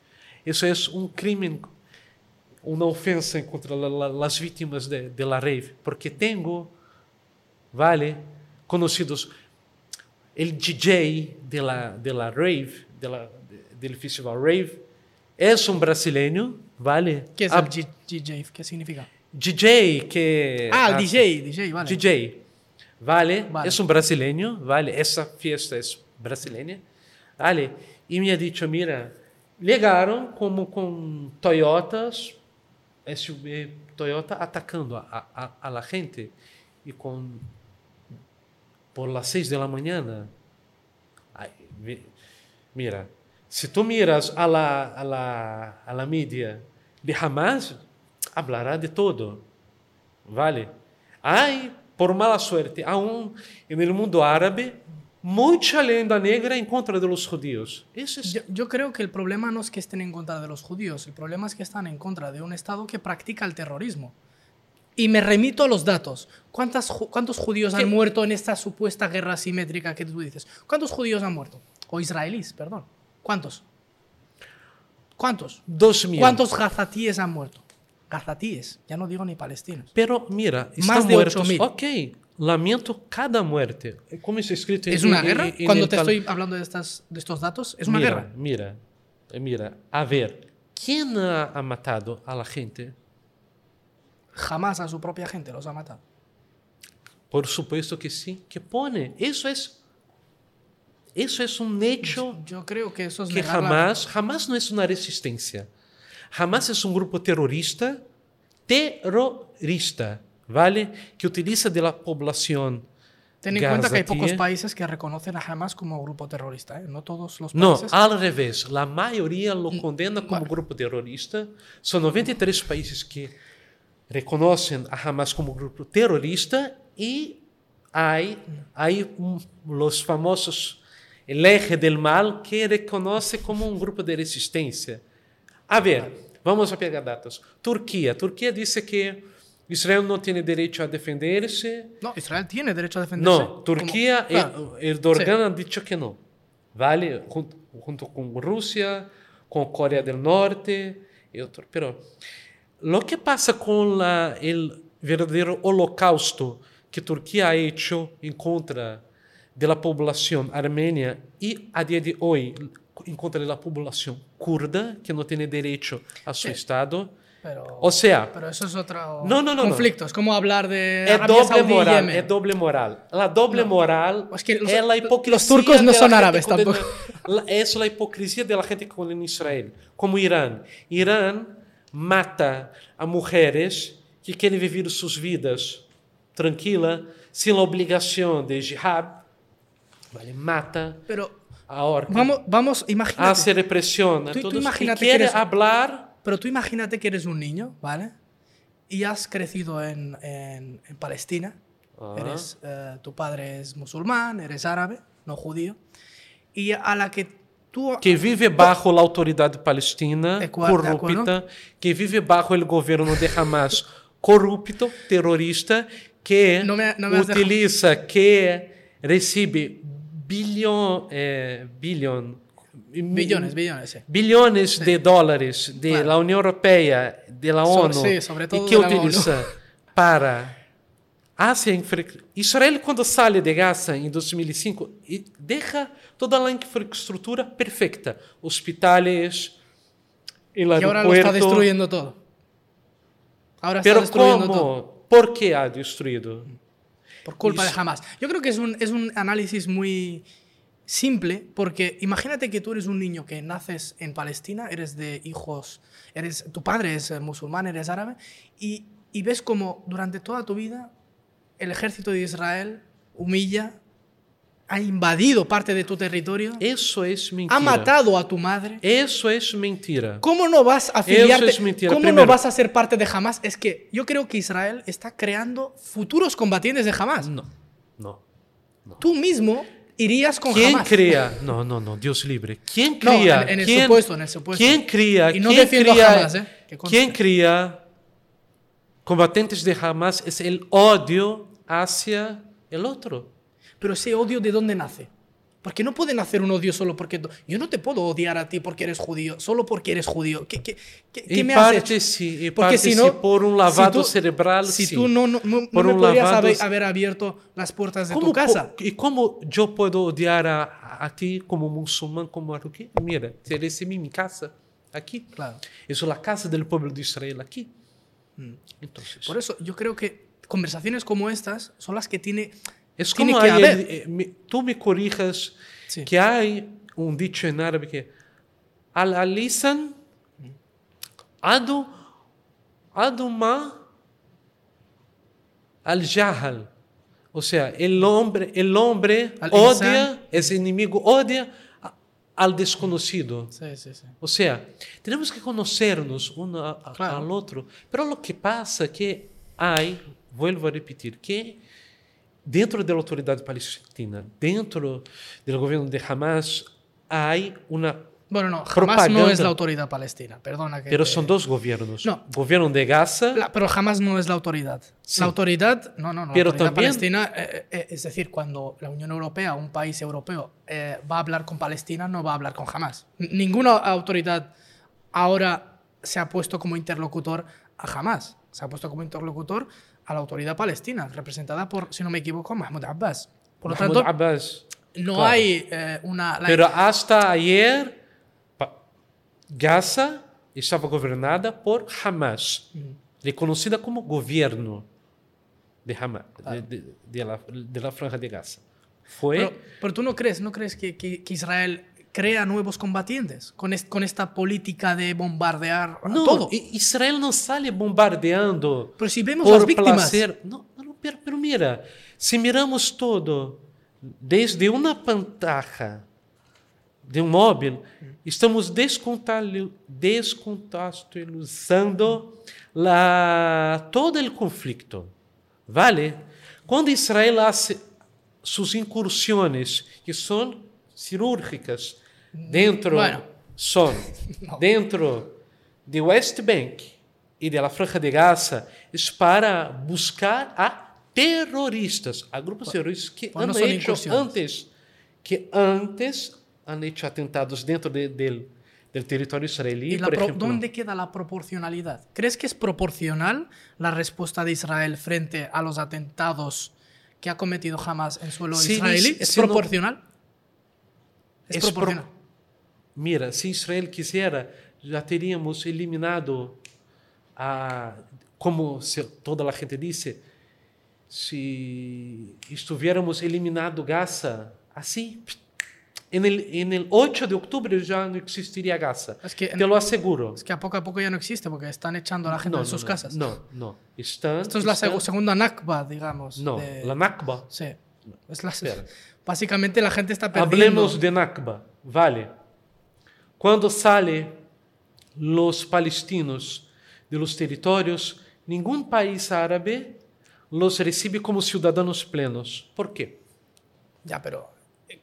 isso é um crime, uma ofensa contra as vítimas de, de la rave, porque tenho, vale, conhecidos, o DJ de la, de la rave, de la, de, del festival rave, é um brasileiro, vale? Que é o ah, DJ? O que significa? DJ que... Ah, DJ, DJ, vale. DJ ¿vale? Vale. Es un brasileño, ¿vale? Esa fiesta es brasileña, ¿vale? Y me ha dicho, mira, llegaron como con Toyotas, SUV Toyota atacando a, a- a la gente y con por las 6 de la mañana. Ay, mi- mira, si tú miras a la, a la, a la media de Hamas, hablará de todo, ¿vale? Hay, por mala suerte, aún en el mundo árabe, mucha leyenda negra en contra de los judíos. Eso es Yo, yo creo que el problema no es que estén en contra de los judíos, el problema es que están en contra de un Estado que practica el terrorismo. Y me remito a los datos. ¿Cuántas ¿Cuántos judíos ¿Qué? han muerto en esta supuesta guerra asimétrica que tú dices? ¿Cuántos judíos han muerto? O israelíes, perdón. ¿Cuántos? ¿Cuántos? dos mil. ¿Cuántos gazatíes han muerto? Gazatíes, ya no digo ni palestinos. Pero mira, están Más de muertos. 8.000. Ok, lamento cada muerte. Como está escrito en ¿Es una en- guerra? en- en Cuando te estoy hablando de, estas, de estos datos, es una mira, guerra. Mira, mira, a ver, ¿quién ha, matado a la gente? Jamás a su propia gente los ha matado. Por supuesto que sí, que pone. Eso es, eso es un hecho Yo creo que eso es que la- jamás, jamás no es una resistencia. Jamás es un grupo terrorista, terrorista, ¿vale? Que utiliza de la población. Ten en cuenta que hay pocos países que reconocen a Hamas como grupo terrorista, ¿eh? No todos los No, países. al revés. La mayoría lo Mm, condena como vale. grupo terrorista. Son 93 países que reconocen a Hamas como grupo terrorista y hay, hay los famosos, el eje del mal que reconoce como un grupo de resistencia. A ver, vamos a pegar datos. Turquía. Turquía dice que Israel no tiene derecho a defenderse. No, Israel tiene derecho a defenderse. No, Turquía, Como- claro. eh, Erdogan ha dicho que no. ¿Vale? Junto, junto con Rusia, con Corea del Norte y otro. Pero lo que pasa con la- el verdadero holocausto que Turquía ha hecho en contra de la población armenia y a día de hoy contra de la población kurda, que no tiene derecho a su Sí. Estado. Pero, O sea, pero eso es otro No, no, no, no. conflicto. Es como hablar de É Arabia doble Saudí y moral, Yemen. é doble moral. La doble moral Es que los- é la los hipocrisia. turcos no son árabes tampoco. La- Es la hipocresía de la gente que condena Israel. Como Irán. Irán mata a mujeres que querem viver sus vidas tranquila, sin la obligación de jihad. Vale, mata, Pero ahorca, vamos, vamos, imagínate. hace represión a Tú- tú imagínate que quiere eres- hablar. Pero tú imagínate que eres un niño, ¿vale? Y has crecido en, en- en Palestina. Ah. Eres, eh, tu padre es musulmán, eres árabe, no judío. Y a la que tú... que vive bajo la autoridad palestina corrupta, que vive bajo el gobierno de Hamas corrupto, terrorista, que No me- no me has dejado- utiliza, que recibe bilhão, eh, é, bilhão Bilhões, bilhões, bilhões de dólares da claro. União Europeia, da ONU, sobre, e que utiliza para Ásia. Israel quando sai de Gaza em 2005 deixa toda a infraestrutura perfeita, hospitais, e agora está destruindo tudo. Ahora está Pero como? ¿Por que ha destruído? Por culpa de Hamas. Yo creo que es un, es un análisis muy simple, porque imagínate que tú eres un niño que naces en Palestina, eres de hijos, eres, tu padre es eh, musulmán, eres árabe, y, y ves como durante toda tu vida el ejército de Israel humilla ha invadido parte de tu territorio, Eso es mentira. ha matado a tu madre. Eso es mentira. ¿Cómo no vas a afiliarte? Eso es mentira. ¿Cómo Primero- no vas a ser parte de Hamas? Es que yo creo que Israel está creando futuros combatientes de Hamas. No, no. Tú mismo irías con ¿Quién Hamas. cría? No, no, no, Dios libre. ¿Quién No, cría? en- en el ¿Quién, supuesto, en el supuesto. ¿Quién cría? Y no ¿Quién defiendo a cría? Hamas, ¿eh? ¿Quién cría combatentes de Hamas? Es el odio hacia el otro. Pero ese odio, ¿de dónde nace? Porque no puede nacer un odio solo porque... Yo no te puedo odiar a ti porque eres judío, solo porque eres judío. ¿Qué, qué, qué, qué me has parte hecho? sí, en Porque parte si sí, no, por un si lavado tú- cerebral, Si sí. tú no, no, no- no Por me podrías lavado- haber, haber abierto las puertas de tu ¿Cómo casa. ¿Y cómo yo puedo odiar a, a ti como musulmán, como marroquí? Mira, te recibí mi casa aquí. Claro. Eso es la casa del pueblo de Israel aquí. Entonces, Por eso yo creo que conversaciones como estas son las que tiene... es como que hay eh, me- tú me corrijas Sí. que hay un dicho en árabe que al alisan adu aduma al jahal. O sea, el hombre, el hombre Al odia, ese enemigo odia al desconocido. Sí, sí, sí. O sea, tenemos que conocernos uno a- a- Claro. al otro. Pero lo que pasa es que hay, vuelvo a repetir, que dentro de la autoridad palestina, dentro del gobierno de Hamas, hay una... Bueno, no, jamás Propaganda. no es la autoridad palestina, perdona que... Pero te- son dos gobiernos. No. Gobierno de Gaza, La- pero jamás no es la autoridad. Sí. La autoridad, no, no, no. Pero la autoridad también- palestina, eh, eh, es decir, cuando la Unión Europea, un país europeo, eh, va a hablar con Palestina, no va a hablar con Hamas. N- Ninguna autoridad ahora se ha puesto como interlocutor a Hamas. Se ha puesto como interlocutor a la autoridad palestina, representada por, si no me equivoco, Mahmoud Abbas. Por lo Mahmoud tanto, Abbas. no claro. hay eh, una... la- Pero hasta ayer, Gaza estaba gobernada por Hamas, reconocida como gobierno de Hamas, de, de- de la, de la franja de Gaza. Fue Pero, pero tú no crees, ¿no crees que, que- que Israel crea nuevos combatientes con, es- con esta política de bombardear No, todo? Israel no sale bombardeando Pero si vemos por las víctimas, placer. No, no, pero, pero mira, si miramos todo desde una pantalla de un móvil, estamos descontextualizando la, todo el conflicto. ¿Vale? Cuando Israel hace sus incursiones, que son cirúrgicas, dentro, Bueno. son dentro de West Bank de la Franja de Gaza, es para buscar a terroristas, a grupos terroristas que han hecho antes, que antes han hecho atentados dentro de- del, del territorio israelí, ¿y por pro- ejemplo. ¿dónde queda la proporcionalidad? ¿Crees que es proporcional la respuesta de Israel frente a los atentados que ha cometido Hamas en suelo Sí, israelí? sí, ¿Es sí, no- Es, Es pro-. Mira, si Israel quisiera, ya teríamos eliminado a, como se- toda la gente dice, si estuviéramos eliminado Gaza así, en el, en el 8 de octubre ya no existiría Gaza. Es que- Te lo aseguro. Es que a poco a poco ya no existe porque están echando a la gente no, de no, sus no, casas. No, no. Están, Esto es la seg- segunda Nakba, digamos. No, de- la Nakba. Sí. Es la- Espera. Básicamente la gente está perdiendo. Hablemos de Nakba, vale. Cuando sale los palestinos de los territorios, ningún país árabe los recibe como ciudadanos plenos. ¿Por qué? Ya, pero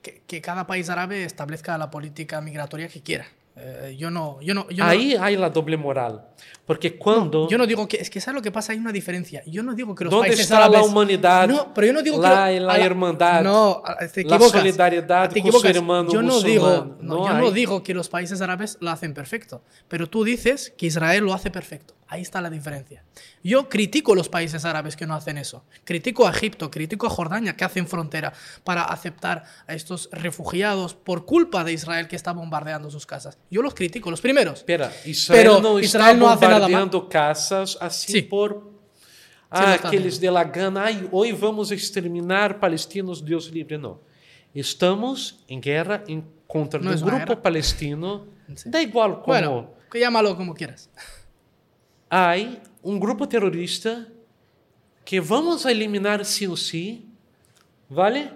que, que cada país árabe establezca la política migratoria que quiera. Eh, yo no, yo no, yo no- Ahí hay la doble moral. Porque cuando... yo no digo que es que sabes lo que pasa hay una diferencia. Yo no digo que los ¿Dónde países está árabes la humanidad? No, pero yo no digo que la, lo- la a hermandad. No, te la equivocas. solidaridad Te con su equivocas. hermano yo no musulmán. digo, no, No yo no digo que los países árabes lo hacen perfecto, pero tú dices que Israel lo hace perfecto. Ahí está la diferencia. Yo critico los países árabes que no hacen eso. Critico a Egipto, critico a Jordania que hacen frontera para aceptar a estos refugiados por culpa de Israel que está bombardeando sus casas. Yo los critico, los primeros. Espera, Israel Pero no Israel está no hace nada bombardeando casas assim Sí. por ah, aqueles haciendo. de la gana, ai, hoy vamos a exterminar palestinos, Deus livre, não. Estamos em guerra contra No una grupo guerra. palestino. Sí. Da igual como Bueno, que llámalo como quieras. Hay um grupo terrorista que vamos a eliminar sim ou sim, vale?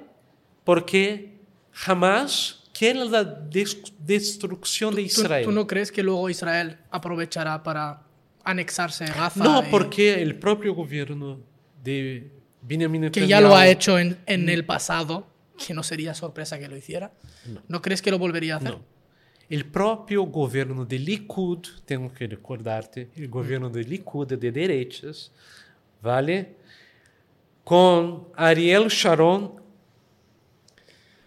porque jamás quiere la des- destrucción de ¿Tú, Israel. tú no crees que luego Israel aprovechará para anexarse Gaza? No, y- porque el propio gobierno de Benjamin que Netanyahu... ya lo ha hecho en, en el pasado, que no sería sorpresa que lo hiciera. ¿No, crees que lo volvería a hacer? No. o próprio governo de Likud, tenho que recordar-te, o governo de Likud de direitas, vale? Com Ariel Sharon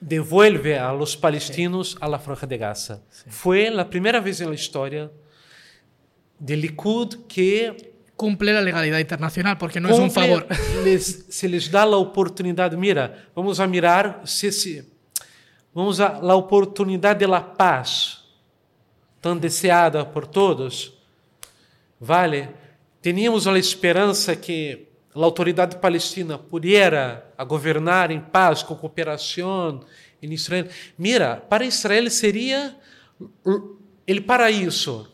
devolve a los palestinos a la franja de Gaza. Foi a primeira vez na história de Likud que cumple a legalidade internacional porque não é um favor. Les, se lhes dá a oportunidade, mira, vamos a mirar se, se vamos a la oportunidad de la paz tan deseada por todos, vale? Teníamos la esperanza que la autoridad palestina pudiera a governar em paz, com cooperação em Israel. Mira, para Israel seria o paraíso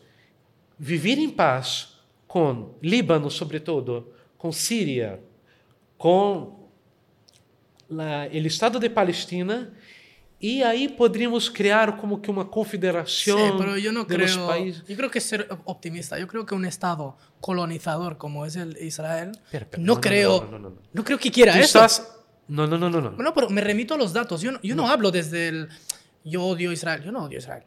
viver em paz com Líbano, sobretudo, com Síria, com o Estado de Palestina, e aí poderíamos criar como que uma confederação Sí, pero yo no de los creo. países. Yo creo que ser optimista. Yo creo que un Estado colonizador como es el Israel, Espera, espera, no, no, no, creo, no, no, no, no. no creo que quiera Tú eso. estás... No, no, no, no, no. Bueno, pero me remito a los datos. Yo no, yo no. hablo desde el. Yo odio Israel. Yo no odio Israel.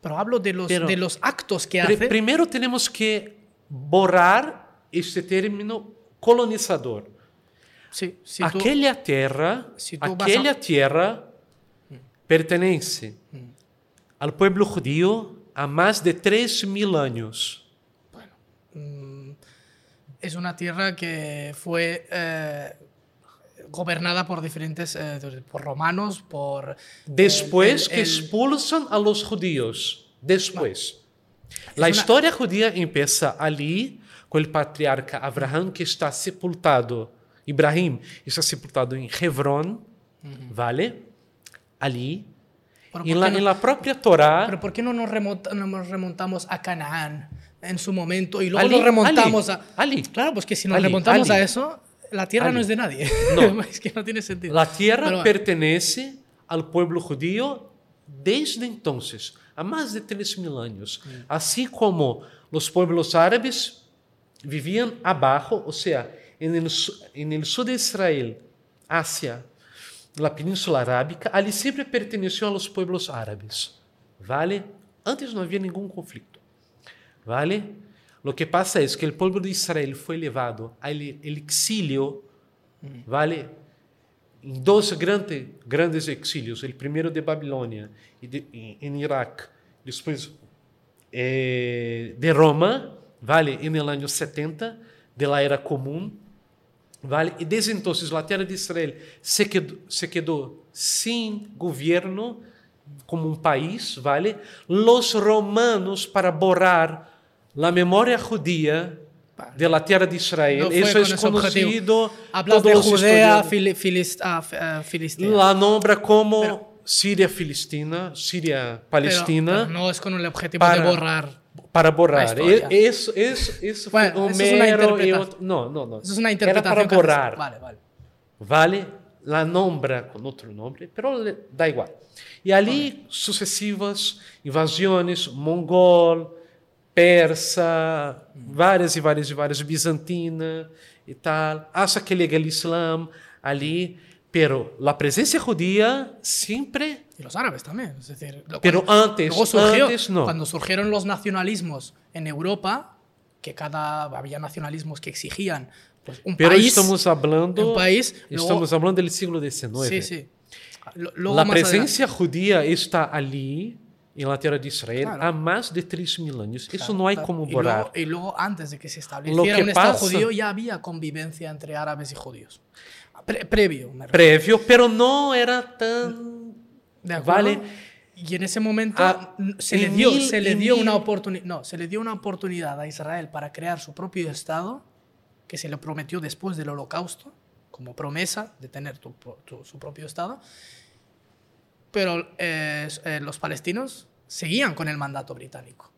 Pero hablo de los, Pero- de los actos que hace. Primeiro temos que borrar este término colonizador. Sí, si tú- aquela terra, si tú aquela a- terra pertence ao pueblo judío há mais de 3 mil anos. es una tierra que fue eh, gobernada por diferentes. eh, por romanos, por. Depois el- que el- expulsam a los judíos. Depois. A una- história judia empieza ali com o patriarca Abraham que está sepultado. Ibrahim está sepultado em Hebron, vale? Ali. Pero E ¿por na, qué no- em la própria Torá, Pero ¿por qué no nos, remonta- no nos remontamos a Canaán en su momento y luego Ali, nos remontamos Ali, a... Ali. Claro, pues que si nos Ali, remontamos a eso, la tierra no es de nadie. No. es que no tiene sentido. La tierra Pero pertenece al pueblo judío desde entonces, há más de 3.000 años. Así como los pueblos árabes vivían abajo, o sea, en el, en el sur de Israel, hacia na Península Arábica, ali sempre pertenceu aos pueblos árabes. Vale? Antes não havia nenhum conflito. Vale? O que passa é que o povo de Israel foi levado ao exílio, vale? Em dois grandes, grandes exílios, o primeiro de Babilônia e de, em, em Iraque, depois eh, de Roma, vale? Em no ano 70, de la era comum, ¿Vale? Y desde entonces la tierra de Israel se quedó, se quedó sin gobierno como un país, ¿vale? Los romanos para borrar la memoria judía de la tierra de Israel. no Eso con es conocido. Hablas de Judea, Fili- ah, ah, Filistea. La nombra como Pero- Siria Filistina, Siria Pero- Palestina, pero no es con el objetivo para- de borrar para borrar. Isso, isso, isso bueno, foi um é es e outro. Não, não, não. Isso é uma interpretação. Era para borrar. Vale, vale. Vale la nombra com outro nome, mas dá igual. E ali sucessivas invasões mongol, persa, hum. várias e várias e várias, bizantina e tal, acha que liga o Islam ali, pero a presença judia sempre Y los árabes también. Es decir, pero cuando- antes, luego surgió, antes no. Cuando surgieron los nacionalismos en Europa, que cada había nacionalismos que exigían pues, un Pero país. estamos hablando, un país, luego- estamos hablando del siglo XIX. Sí, sí. Luego La presencia judía está allí, en la tierra de Israel, Claro. há más de 3.000 años. Eso adelante. no hay Claro. como Y borrar. luego, y luego, antes de que se estableciera que un Estado pasa- judío, ya había convivencia entre árabes y judíos. Pre- previo. Prévio, pero no era tan... ¿De acuerdo? Vale. Y en ese momento Ah, se le dio, mil- se le dio mil- una oportunidad. No, se le dio una oportunidad a Israel para crear su propio Estado, que se le prometió después del Holocausto, como promesa de tener tu pro- tu- su propio Estado. Pero eh, eh, los palestinos seguían con el mandato británico.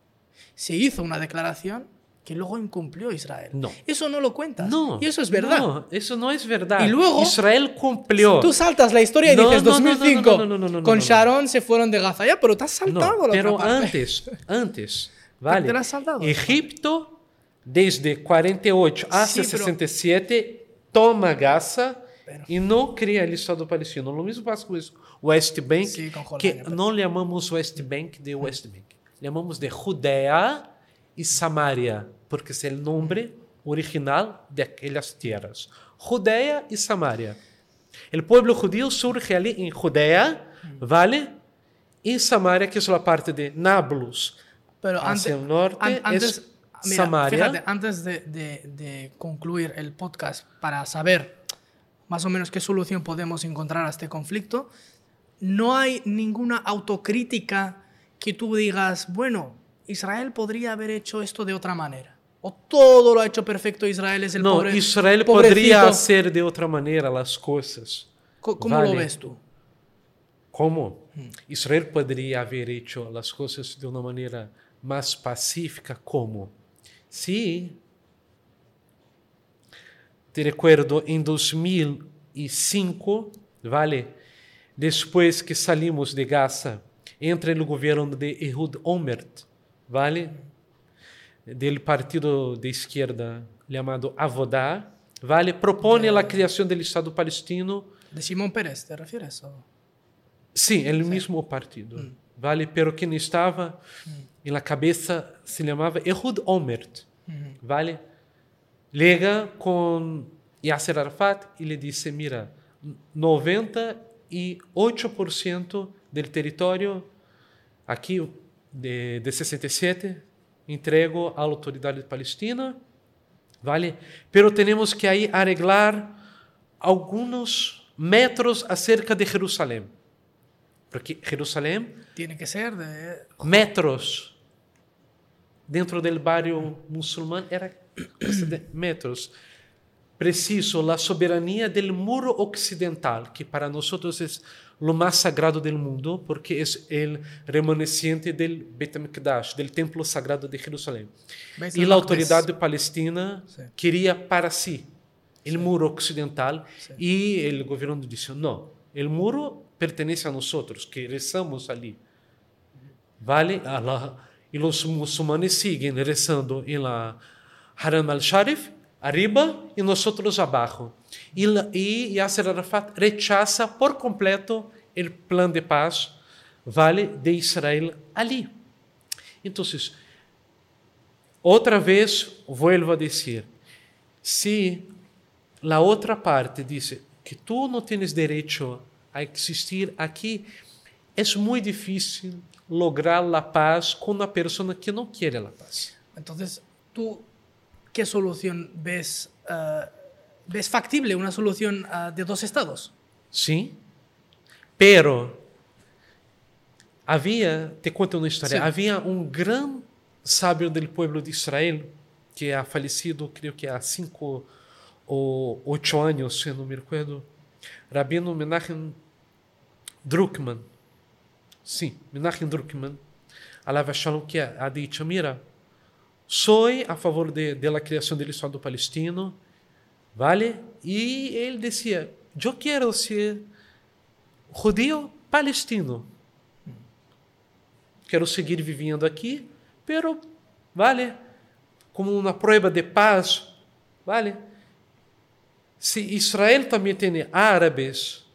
Se hizo una declaración que luego incumplió Israel. No. Eso no lo cuentas. No. Y eso es verdad. No, eso no es verdad. Y luego- Israel cumplió. Tú saltas la historia y No, dices no, no, no, 2005 no, no, no, no, no, con. Sharon se fueron de Gaza ya, pero te has No, saltado la pero antes, antes, vale. te has saltado. Egipto, desde 48 hasta Sí, pero- 67, toma Gaza y no crea el Estado palestino. Lo mismo pasa con eso. West Bank, Sí, que pero- no llamamos West Bank de West Bank, llamamos de Judea y Samaria, porque es el nombre original de aquellas tierras. Judea y Samaria. El pueblo judío surge ali en Judea, ¿vale? Y Samaria, que es la parte de Nablus, Pero hacia antes, el norte, an- antes, es mira, Samaria. Fíjate, antes de, de- de concluir el podcast, para saber más o menos qué solución podemos encontrar a este conflicto, no hay ninguna autocrítica que tú digas, bueno, Israel podría haber hecho esto de otra manera. O todo lo ha hecho perfecto Israel, es el no, pobre. Israel pobrecito. podría hacer de otra manera las cosas. Co- ¿Cómo lo Vale. ves tú? ¿Cómo? Israel podría haber hecho las cosas de una manera más pacífica. ¿Cómo? Sí. Te recuerdo, en 2005, ¿vale? Después que salimos de Gaza, entra el gobierno de Ehud Olmert, ¿vale? del partido de esquerda chamado Avodá, vale, propõe a criação do Estado palestino. De Simão Pérez, te refieres? Ou... Sim, é o mesmo partido. Hum. Vale, pero quem estava em mm. na cabeça se chamava Ehud Olmert. Hum. Mm. Vale? Liga com Yasser Arafat e lhe disse: Mira, 98% do território aqui de, de 67 entrego a la autoridad palestina, ¿vale? Pero tenemos que ahí arreglar algunos metros acerca de Jerusalén. Porque Jerusalém, Tiene que ser de... metros dentro del barrio musulmán era metros. Preciso la soberanía del muro occidental, que para nosotros es lo más sagrado del mundo, porque es el remanescente del Bet HaMikdash, del templo sagrado de Jerusalén. ¿Ves? Y El la Maqdis. autoridad palestina Sí. quería para sí el muro occidental y el gobierno dice, no, el muro pertenece a nosotros, que rezamos allí. ¿Vale? A la- y los musulmanes siguen rezando en la Haram al-Sharif, arriba e nós outros abaixo. E, e Yasser Arafat rechaça por completo o plano de paz vale de Israel ali. Então, outra vez, vuelvo a dizer, se a outra parte diz que tu não tens direito a existir aqui, é muito difícil lograr a paz com uma pessoa que não quer a paz. Então, tu qué solución ves? eh, ¿Ves factible una solución eh, de dos estados? ¿Sí? Pero había, te cuento una historia, Sí. había un gran sabio del pueblo de Israel que ha fallecido, creo que há cinco o ocho años, si no me recuerdo, Rabino Menachem Druckmann. Sí, Menachem Druckmann, alava Shalom, que ha dicho, mira, soy a favor de, de creación del Estado palestino, ¿vale? Y él decía, yo quiero ser judío palestino. Quero seguir viviendo aqui, pero, vale, como uma prueba de paz, vale. Se Israel também tem árabes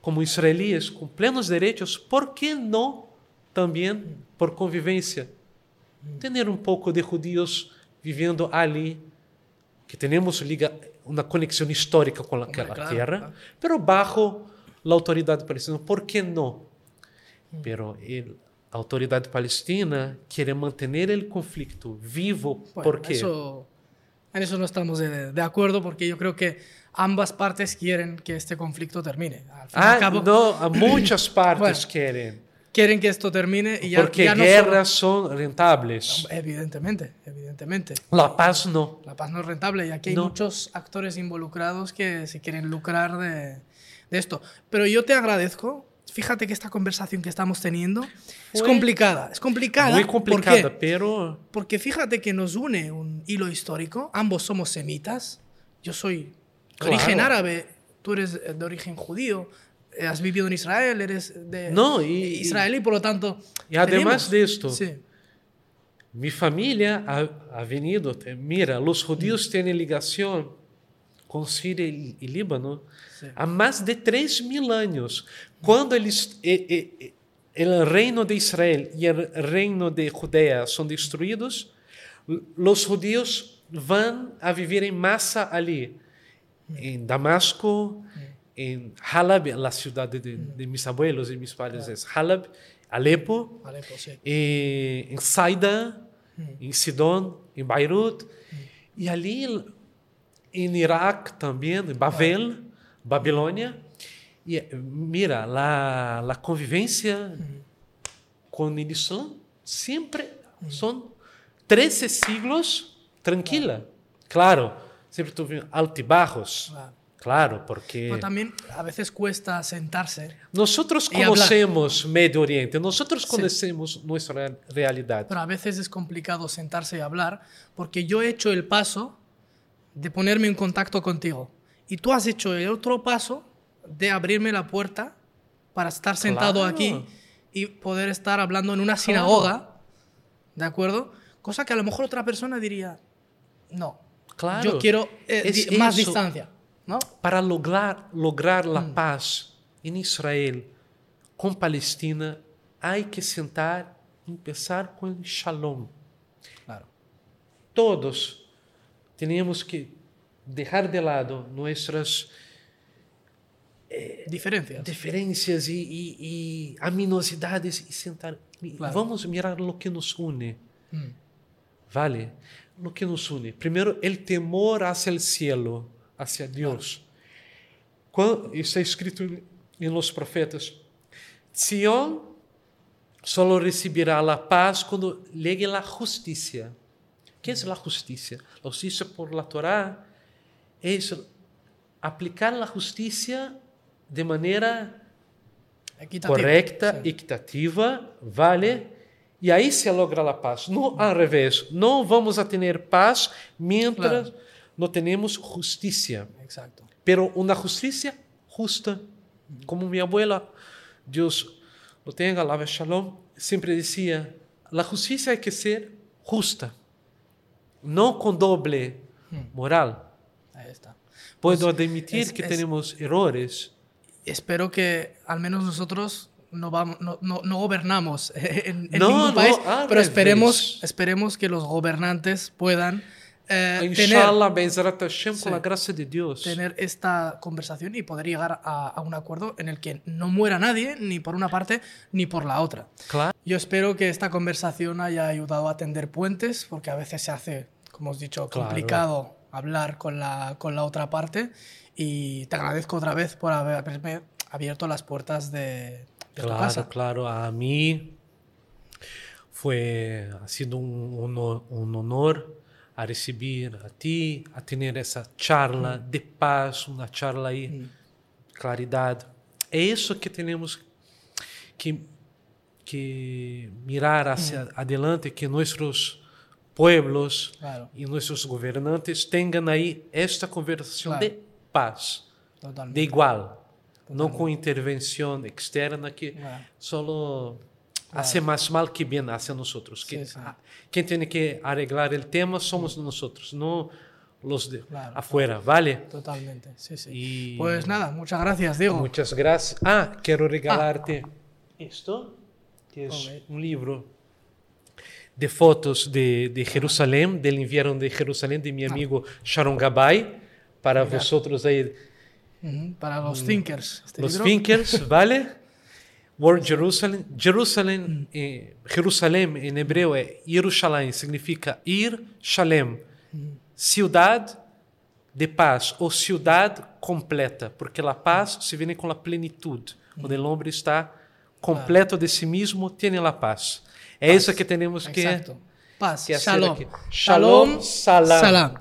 como israelíes com plenos direitos, por que não também por convivência ter um pouco de judíos vivendo ali, que temos liga uma conexão histórica com aquela claro, terra, claro. pero bajo la autoridade palestina. ¿Por qué no? Pero el- la autoridad palestina quiere mantener el conflicto vivo. Bueno, ¿Por qué? Eso, en eso no estamos de, de acuerdo porque yo creo que ambas partes quieren que este conflicto termine. Al fin y al Ah, cabo, no, a muchas partes Bueno, quieren. Quieren que esto termine y ya, porque ya no guerras son rentables. solo- Evidentemente, evidentemente. La paz no. La paz no es rentable y aquí hay No. muchos actores involucrados que se quieren lucrar de, de esto. Pero yo te agradezco, fíjate que esta conversación que estamos teniendo es Fue complicada. Es complicada. Muy ¿por complicada, qué? pero Porque fíjate que nos une un hilo histórico. Ambos somos semitas. Yo soy de Claro. origen árabe, tú eres de origen judío. Eh, Has vivido en Israel, eres de No, y- israelí, por lo tanto. Y además tenemos- de esto, Sí, mi familia ha, ha venido. Mira, los judíos tienen ligación con Siria y, y Líbano há más de 3.000 años. Quando eles, e- e- e- el reino de Israel y el reino de Judea son destruidos, los judíos van a vivir en masa allí, en Damasco, en Halab, la ciudad de, de mis abuelos y mis padres es Halab, Alepo, Alepo, sí. eh, en Saida, en Sidón, en Beirut, y allí en Irak también, en Babel, Babilônia. E eh, mira, la, la convivência com o Islã sempre são 13 siglos tranquila. Claro, sempre tuve altibajos. Claro. Claro, porque Pero también a veces cuesta sentarse. nosotros conhecemos Medio Oriente, nosotros conhecemos nuestra real- realidade. Pero a veces es complicado sentarse y hablar porque yo he hecho el paso de ponerme en contacto contigo y tú has hecho el otro paso de abrirme la puerta para estar sentado Claro. aquí y poder estar hablando en una sinagoga, ¿de acuerdo? Cosa que a lo mejor otra persona diría, no, Claro. yo quiero eh, más distancia, Não? Para lograr, lograr hum. Mm. a paz em Israel com Palestina, há que sentar e pensar com o shalom. Claro. Todos temos que deixar de lado nossas eh, diferenças, diferenças e, e, e aminosidades e sentar. Claro. Vamos mirar o que nos une. Hum. Vale? O que nos une. Primeiro, o temor hacia o Céu hacia Dios. Cuando, está escrito en los profetas: Sión solo recibirá la paz cuando llegue la justicia. ¿Qué es la justicia? La justicia por la Torá es aplicar la justicia de manera correcta, Sí. equitativa, vale? E aí se logra a paz. Não ao revés. Não vamos a ter paz mientras Claro. Não temos justiça. Exacto. Pero uma justiça justa. Como minha abuela, Deus lo tenga, lava shalom, sempre dizia: a justiça hay que ser justa, não com doble moral. Ahí está. Puedo Pues, admitir es- que es- tenemos errores. espero que al menos nosotros no, vamos, no, no, no gobernamos en, en No, ningún no, país, pero esperemos que los gobernantes puedan eh, tener, Inshallah, Bezrat Hashem, Sí. com a graça de Deus. tener esta conversación y poder llegar a, a un acuerdo en el que no muera nadie, ni por una parte ni por la otra. Claro. Yo espero que esta conversación haya ayudado a tender puentes, porque a veces se hace, como os he dicho, Claro. complicado hablar con la, con la otra parte. Y te agradezco otra vez por haberme abierto las puertas de, de tu Claro, casa. claro. A mí fue, ha sido un, honor, un honor a receber a ti, a ter essa charla hum. de paz, uma charla aí, hum. claridade. É isso que temos que, que mirar hacia Sim. adelante, que nossos pueblos claro. e nossos governantes tenham aí esta conversação claro. de paz, Totalmente. de igual, Totalmente. não com intervenção externa que claro. só hace más mal que bien hacia nosotros. Que, Sí, sí. ah, quien tiene que arreglar el tema somos nosotros, no los de Claro, afuera, ¿vale? Totalmente, sí, sí. Y Pues nada, muchas gracias, Diego. muchas gracias. Ah, quiero regalarte esto, que es un libro de fotos de, de Jerusalén, del invierno de Jerusalén, de mi amigo Sharon Gabay, para Mira. vosotros ahí Para los thinkers. este Mm. los libro. thinkers, ¿vale? Word Jerusalem. Jerusalem, eh, Jerusalém em hebreu é Yerushalayim, significa ir Shalem, cidade de paz ou cidade completa, porque a paz se vê com a plenitude, onde o homem está completo de si mesmo, tem a paz. É paz. isso que temos que, Exacto. paz. que Shalom. Shalom, salam. salam.